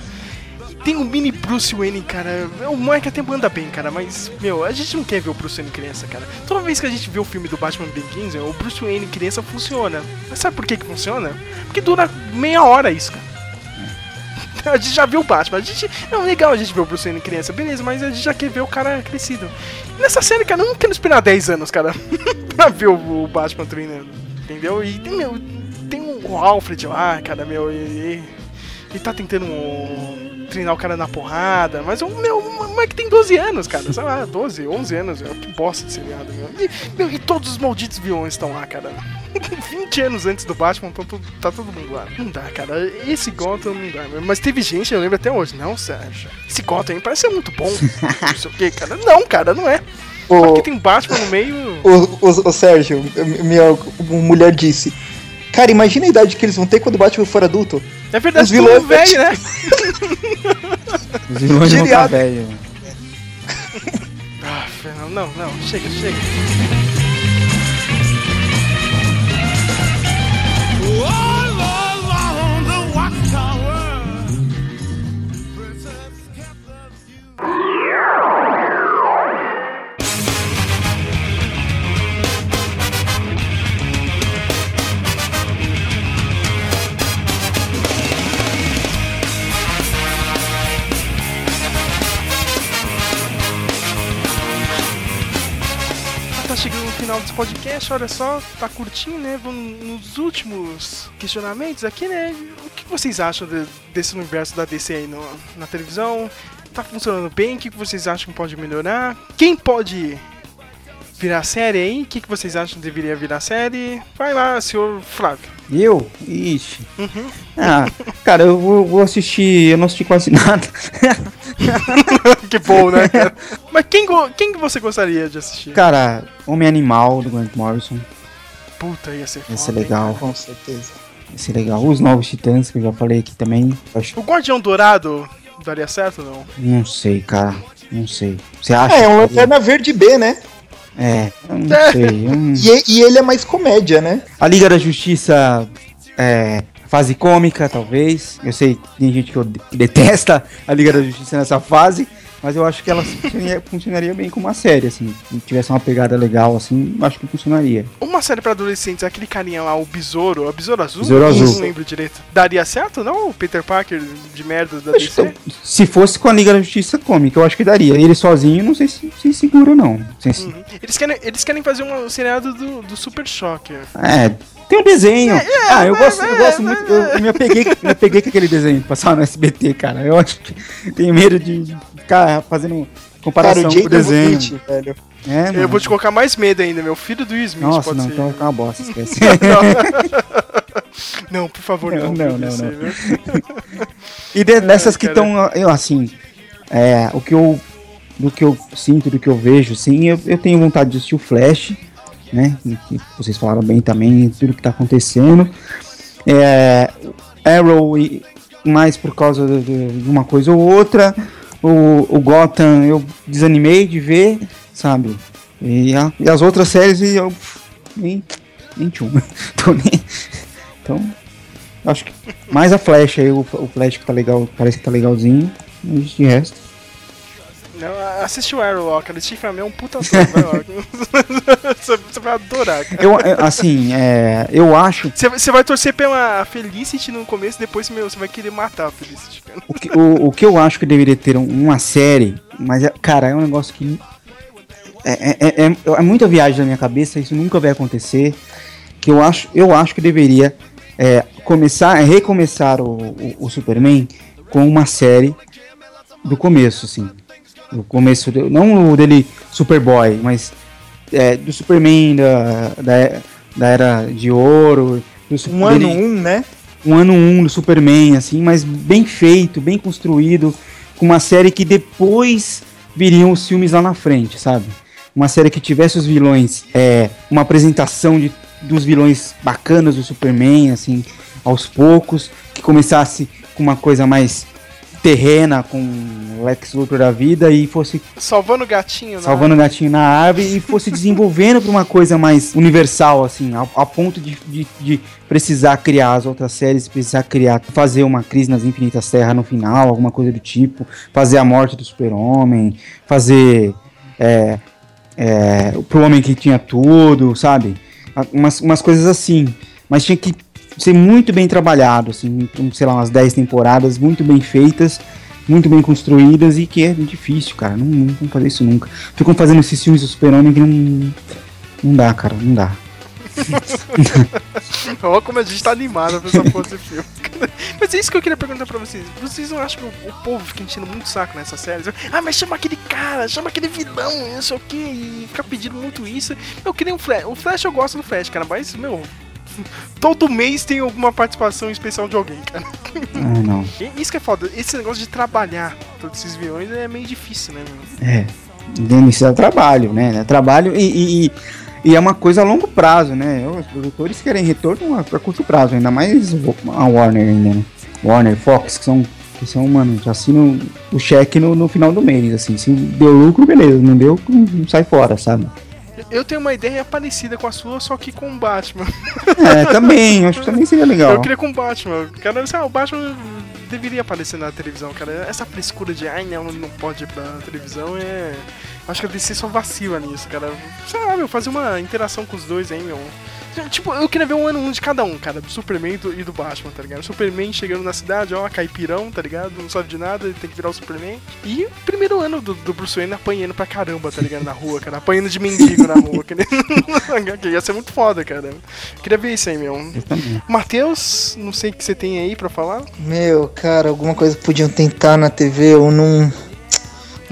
E tem o mini Bruce Wayne, cara. O moleque até anda bem, cara. Mas, meu, a gente não quer ver o Bruce Wayne criança, cara. Toda vez que a gente vê o filme do Batman Begins, o Bruce Wayne criança funciona. Mas sabe por que que funciona? Porque dura meia hora isso, cara. a gente já viu o Batman. A gente. Não, legal a gente ver o Bruce Wayne criança, beleza, mas a gente já quer ver o cara crescido. E nessa série, cara, não quero esperar 10 anos, cara, pra ver o, Batman treinando. Entendeu? E meu, tem o Alfred lá, cara, meu, e, ele tá tentando um, treinar o cara na porrada, mas o meu moleque tem 12 anos, cara, sei lá, 12, 11 anos, meu, que bosta de seriado, meu. E, meu, e todos os malditos vilões estão lá, cara. 20 anos antes do Batman, tá, tá todo mundo lá. Não dá, cara. Esse Gotham não dá. Mas teve gente, eu lembro até hoje. Não, Sérgio. Esse Gotham parece ser muito bom. não sei o que, cara. Não, cara, não é. O... Porque tem Batman no meio. O, o, o Sérgio, minha mulher disse. Cara, imagina a idade que eles vão ter quando o Batman for adulto. É verdade, os vilões velho, né? os vilões vão estar velho. ah, não, não, chega, chega. Final desse podcast, olha só, tá curtinho, né? Vamos nos últimos questionamentos aqui, né? O que vocês acham de, desse universo da DC aí no, na televisão? Tá funcionando bem? O que vocês acham que pode melhorar? Quem pode virar série aí? O que, que vocês acham que deveria virar série? Vai lá, senhor Flávio. Eu? Ixi. Uhum. Ah, cara, eu vou, vou, assistir. Eu não assisti quase nada. que bom, né, cara? Mas quem, quem que você gostaria de assistir? Cara, Homem Animal do Grant Morrison. Puta, ia ser foda. Ia ser legal. Hein, com certeza. Ia ser legal. Os Novos Titãs, que eu já falei aqui também. Acho... O Guardião Dourado daria certo ou não? Não sei, cara. Não sei. Você acha? É, é um Lanterna Verde B, né? É, eu não é. sei. Eu não... E, e, ele é mais comédia, né? A Liga da Justiça é fase cômica, talvez. Eu sei que tem gente que detesta a Liga da Justiça nessa fase. Mas eu acho que ela funcionaria, funcionaria, bem com uma série, assim. Se tivesse uma pegada legal, assim, acho que funcionaria. Uma série pra adolescentes, aquele carinha lá, o Besouro, o Besouro Azul? Besouro Azul. Não lembro direito. Daria certo, não? O Peter Parker de merda da DC? Que, se fosse com a Liga da Justiça cômica, eu acho que daria. Ele sozinho, não sei se, se segura, não. Se... Uhum. Eles, querem, eles querem fazer um seriado do, do Super Shocker. É, tem um desenho. É, é, ah, eu gosto, eu gosto muito. Eu, eu me, apeguei, me apeguei com aquele desenho passar no SBT, cara. Eu acho que tenho medo de ficar fazendo comparação cara, com o desenho. Smith, velho. É, eu vou te colocar mais medo ainda, meu filho do Smith Nossa, pode não, ser. então ficar uma bosta, esquece. não, por favor, não. Não, não, não. não. e de, dessas que estão, assim, é, o que eu, do que eu sinto, do que eu vejo, sim, eu, eu tenho vontade de assistir o Flash, né, que vocês falaram bem também, tudo que tá acontecendo. É, Arrow, mais por causa de, de uma coisa ou outra, o, o Gotham eu desanimei de ver, sabe? E, a, e as outras séries eu nem, nem tinha nem, então, acho que mais a Flash aí, o, o Flash que tá legal, parece que tá legalzinho, mas de resto. Não, assiste o Arrow, ó, cara. Esse filme é um puta Você vai adorar, cara. Eu, assim, é, eu acho. Você vai torcer pela Felicity no começo, depois meu, você vai querer matar a Felicity, cara. O que, o, o que eu acho que deveria ter uma série, mas, é, cara, é um negócio que. É, é, é, é, muita viagem na minha cabeça, isso nunca vai acontecer. Que eu acho, eu acho que deveria é, começar, recomeçar o, o, o Superman com uma série do começo, assim no começo, não o dele Superboy, mas é, do Superman da, da, da Era de Ouro. Do, um dele, ano um, né? Um ano um do Superman, assim, mas bem feito, bem construído, com uma série que depois viriam os filmes lá na frente, sabe? Uma série que tivesse os vilões, é, uma apresentação de, dos vilões bacanas do Superman, assim, aos poucos, que começasse com uma coisa mais terrena com Lex Luthor da vida e fosse salvando o gatinho, salvando o gatinho na árvore e fosse desenvolvendo para uma coisa mais universal assim, a, a ponto de, de, de, precisar criar as outras séries, precisar criar, fazer uma crise nas infinitas terras no final, alguma coisa do tipo, fazer a morte do super-homem, fazer é, é, pro homem que tinha tudo, sabe? Umas, umas coisas assim. Mas tinha que ser muito bem trabalhado, assim, sei lá, umas 10 temporadas muito bem feitas, muito bem construídas e que é difícil, cara. Não, não vão fazer isso nunca. Ficam fazendo esses filmes do Super-Homem que não. Não dá, cara, não dá. Olha como a gente tá animado pra essa porra desse filme. Mas é isso que eu queria perguntar pra vocês. Vocês não acham que o, povo fica enchendo muito saco nessa série? Ah, mas chama aquele cara, chama aquele vilão, não sei o que, e fica pedindo muito isso. Eu queria um Flash. O Flash eu gosto do Flash, cara, mas, meu, todo mês tem alguma participação especial de alguém, cara. Ah, não. Isso que é foda. Esse negócio de trabalhar todos esses vilões é meio difícil, né, meu? É. Isso é trabalho, né? É trabalho e, e, e, é uma coisa a longo prazo, né? Os produtores querem retorno a, curto prazo, ainda mais a Warner ainda, né? Warner, Fox, que são, que são mano, já assinam o cheque no, no final do mês, assim. Se deu lucro, beleza. Não deu, sai fora, sabe? Eu tenho uma ideia parecida com a sua, só que com o Batman. É, também, acho que também seria legal. Eu queria com o Batman. Cara, sei lá, o Batman deveria aparecer na televisão, cara. Essa frescura de ai não, não pode ir pra televisão é. Acho que a DC só vacila nisso, cara. Sei lá, meu, fazer uma interação com os dois aí, meu. Tipo, eu queria ver um ano um de cada um, cara, do Superman e do Batman, tá ligado? O Superman chegando na cidade, ó, caipirão, tá ligado? Não sabe de nada, ele tem que virar o Superman. E o primeiro ano do, do Bruce Wayne apanhando pra caramba, tá ligado? Na rua, cara. Apanhando de mendigo na rua. Que, que ia ser muito foda, cara. Queria ver isso aí, meu. Matheus, não sei o que você tem aí pra falar. Meu, cara, alguma coisa podiam tentar na TV, eu não.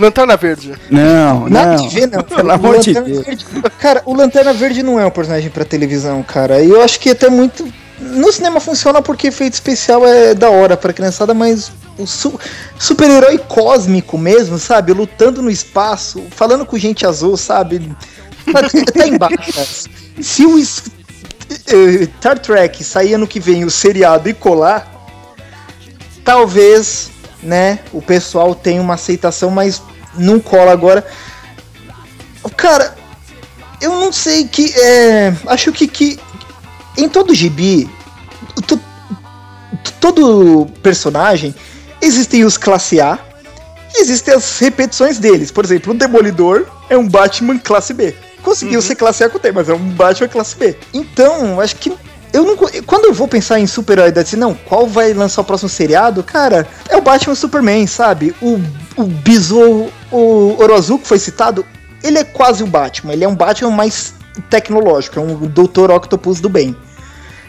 Lanterna Verde. Não, Nada não. ver, não. Pelo O amor de Lanterna Deus. Verde- cara, o Lanterna Verde não é um personagem pra televisão, cara. E eu acho que até muito. No cinema funciona porque efeito especial é da hora pra criançada, mas o su- super-herói cósmico mesmo, sabe? Lutando no espaço, falando com gente azul, sabe? Tá, tá embaixo. Se o es- eh, Star Trek sair ano que vem o seriado e colar, talvez, né, o pessoal tenha uma aceitação, mas não cola agora. Cara, eu não sei que. É, acho que, que em todo gibi, to- todo personagem, existem os classe A e existem as repetições deles. Por exemplo, o Demolidor é um Batman classe B. Conseguiu ser classe A com o mas é um Batman classe B. Então, acho que. Eu não, quando eu vou pensar em super-herói da DC, não, qual vai lançar o próximo seriado? Cara, é o Batman Superman, sabe? O, o Besouro, o Ouro Azul que foi citado, ele é quase o Batman. Ele é um Batman mais tecnológico, é um Dr. Octopus do bem.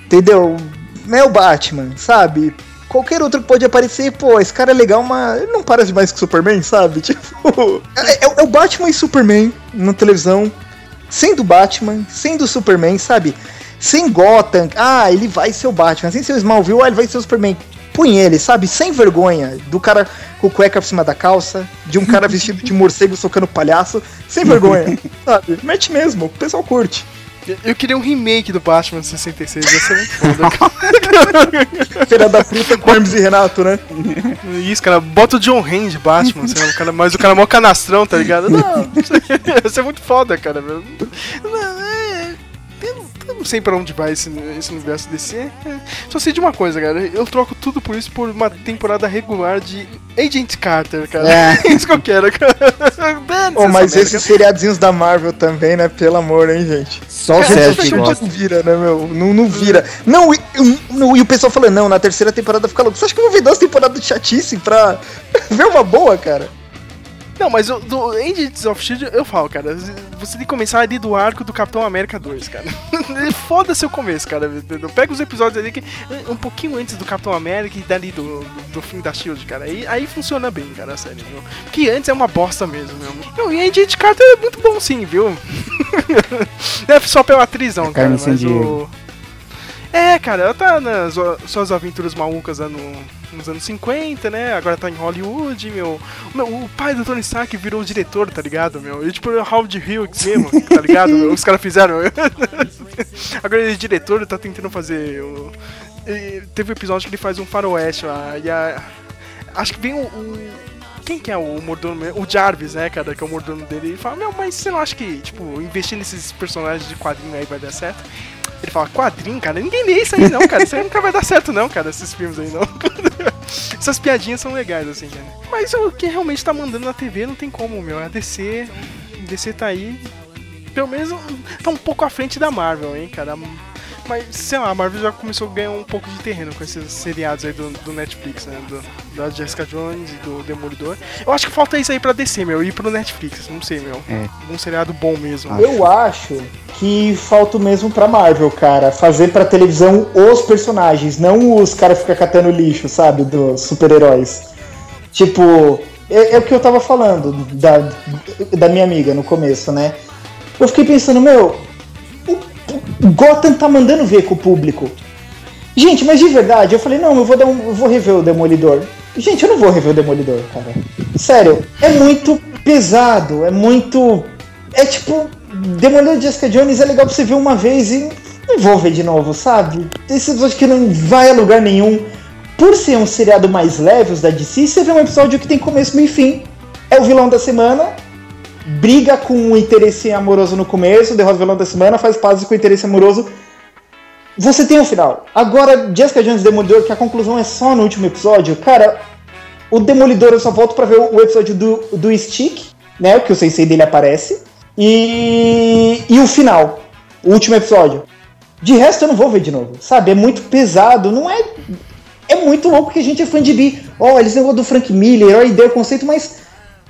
Entendeu? Não é o Batman, sabe? Qualquer outro que pode aparecer, pô, esse cara é legal, mas não parece mais que Superman, sabe? Tipo, é, é- é o Batman e Superman na televisão, sendo Batman, sendo Superman, sabe? Sem Gotham, ah, ele vai ser o Batman, sem ser o Smallville, ah, ele vai ser o Superman. Põe ele, sabe? Sem vergonha, do cara com cueca por cima da calça, de um cara vestido de morcego socando palhaço, sem vergonha, sabe? Mete mesmo, o pessoal curte. Eu- queria um remake do Batman 66, ia ser muito foda. cara. Feira da Fruta com Hermes e Renato, né? Isso, cara, bota o John Hand de Batman, sei lá, o cara, mas o cara é mó canastrão, tá ligado? Não, ia ser muito foda, cara. Não, não- eu não sei pra onde vai esse, esse universo DC. é, Só sei de uma coisa, cara. Eu troco tudo por isso por uma temporada regular de Agent Carter, cara. É. É isso que eu quero, cara. Oh, mas merda, esses seriadozinhos da Marvel também, né? Pelo amor, hein, gente. Só o Sérgio não vira, né, meu? Não, não vira. Não, e, e- e o pessoal falando, não, na terceira temporada fica louco. Você acha que eu vou ver duas temporadas de chatice pra ver uma boa, cara? Não, mas o, do Agents of Shield eu falo, cara, você tem que começar ali do arco do Capitão América 2, cara. Foda-se o começo, cara. Pega os episódios ali que um pouquinho antes do Capitão América e dali do, do, do fim da Shield, cara. Aí, aí funciona bem, cara, a série, viu? Porque antes é uma bosta mesmo, meu. Não, e Agent Carter é muito bom sim, viu? Não é só pela atrizão, cara, Carmen mas o... É, cara, ela tá nas suas aventuras malucas lá no- nos anos 50, né? Agora tá em Hollywood, meu. Meu, o pai do Tony Stark virou diretor, tá ligado, meu? Ele tipo o Howard Hughes mesmo, tá ligado? meu? Os caras fizeram. Agora ele é diretor, tá tentando fazer. O... Teve um episódio que ele faz um faroeste lá, e a. Acho que vem o. o- Quem que é o mordomo? O Jarvis, né, cara, que é o mordomo dele. E fala: Meu, mas você não acha que, tipo, investir nesses personagens de quadrinho aí vai dar certo? Ele fala, quadrinho, cara, ninguém lê isso aí não, cara. Isso aí nunca vai dar certo não, cara, esses filmes aí não. Essas piadinhas são legais, assim, cara. Mas o que realmente tá mandando na TV não tem como, meu. A DC. A DC tá aí. Pelo menos tá um pouco à frente da Marvel, hein, cara. Mas, sei lá, a Marvel já começou a ganhar um pouco de terreno com esses seriados aí do, do Netflix, né? Do, da Jessica Jones e do Demolidor. Eu acho que falta isso aí pra DC, meu. Ir pro Netflix, não sei, meu. É. Um seriado bom mesmo. Eu acho que falta o mesmo pra Marvel, cara. Fazer pra televisão os personagens, não os caras ficar catando lixo, sabe? Dos super-heróis. Tipo, é, é o que eu tava falando da, da minha amiga no começo, né? Eu fiquei pensando, meu, o, o Gotham tá mandando ver com o público. Gente, mas de verdade, eu falei, não, eu vou, dar um, eu vou rever o Demolidor. Gente, eu não vou rever o Demolidor, cara. Sério, é muito pesado, é muito. É tipo, Demolidor de Jessica Jones é legal pra você ver uma vez e não vou ver de novo, sabe? Esse episódio que não vai a lugar nenhum. Por ser um seriado mais leve, os da DC, você vê um episódio que tem começo, meio e fim. É o vilão da semana, briga com o interesse amoroso no começo, derrota o vilão da semana, faz pazes com o interesse amoroso. Você tem o final. Agora, Jessica Jones Demolidor, que a conclusão é só no último episódio, cara, o Demolidor eu só volto pra ver o episódio do, do Stick, né? Que o sensei dele aparece. E, e o final, o último episódio. De resto eu não vou ver de novo, sabe? É muito pesado, não é. É muito louco que a gente é fã de bi. Ó, eles negócio do Frank Miller, ó, ideia, o conceito, mas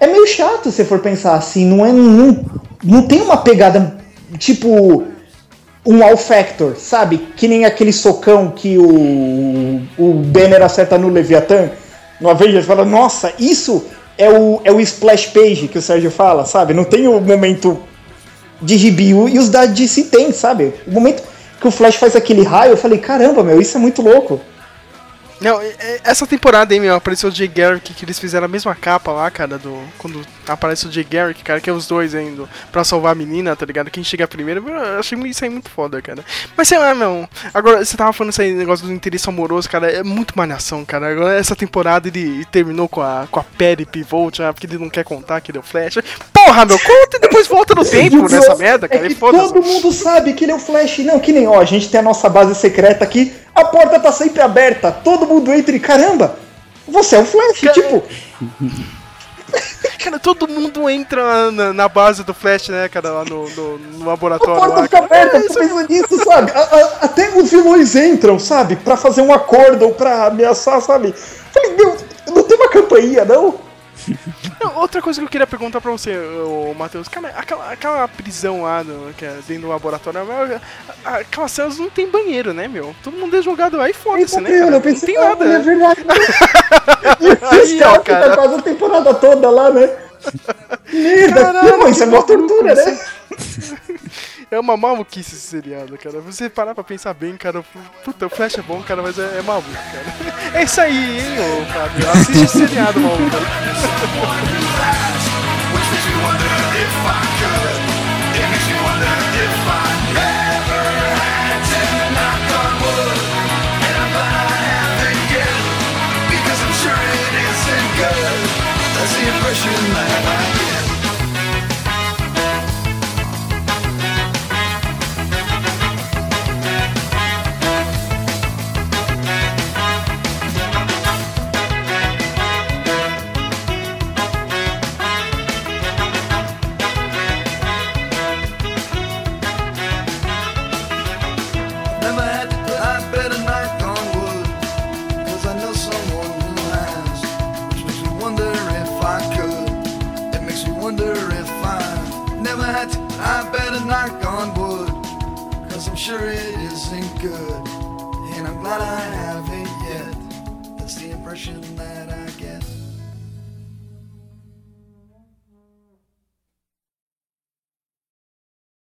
é meio chato se for pensar assim, não é. Não, não tem uma pegada tipo um All Factor, sabe? Que nem aquele socão que o, o Banner acerta no Leviathan. No Avengers fala, nossa, isso é o, é o splash page que o Sérgio fala, sabe? Não tem o momento de gibi e os da DC tem, sabe? O momento que o Flash faz aquele raio, eu falei, caramba, meu, isso é muito louco. Não, essa temporada aí, meu, apareceu o Jay Garrick, que eles fizeram a mesma capa lá, cara, do. Quando aparece o Jay Garrick, cara, que é os dois indo pra salvar a menina, tá ligado? Quem chega primeiro, eu achei isso aí muito foda, cara. Mas sei lá, meu. Agora, você tava falando isso aí, negócio do interesse amoroso, cara, é muito malhação, cara. Agora, essa temporada ele terminou com a, com a Perry Pivot, né, porque ele não quer contar que deu Flash. Porra, meu, conta e depois volta no tempo nessa merda, cara. É que todo mundo sabe que ele é o Flash, não, que nem, ó, a gente tem a nossa base secreta aqui a porta tá sempre aberta, todo mundo entra e caramba, você é o Flash, tipo. Cara, todo mundo entra na, na, base do Flash, né, cara, lá no, no, no laboratório. A porta lá, fica aberta, é, tô pensando nisso, sabe? A, a, até os vilões entram, sabe? Pra fazer um acordo ou pra ameaçar, sabe? Falei, meu, não tem uma campainha, não? Não, outra coisa que eu queria perguntar pra você, Matheus, cara, aquela, aquela prisão lá no, que é dentro do laboratório, aquelas celas não tem banheiro, né, meu? Todo mundo é jogado lá e foda-se, né? Cara? Eu pensei, não tem nada. É verdade. e os caras ficam quase a temporada toda lá, né? Merda, Caralho, isso é uma tortura, né? É uma maluquice esse seriado, cara. Você parar pra pensar bem, cara. Puta, o Flash é bom, cara, mas é, é maluco, cara. É isso aí, hein, ô Fábio. Assiste esse seriado, maluco. The impression that I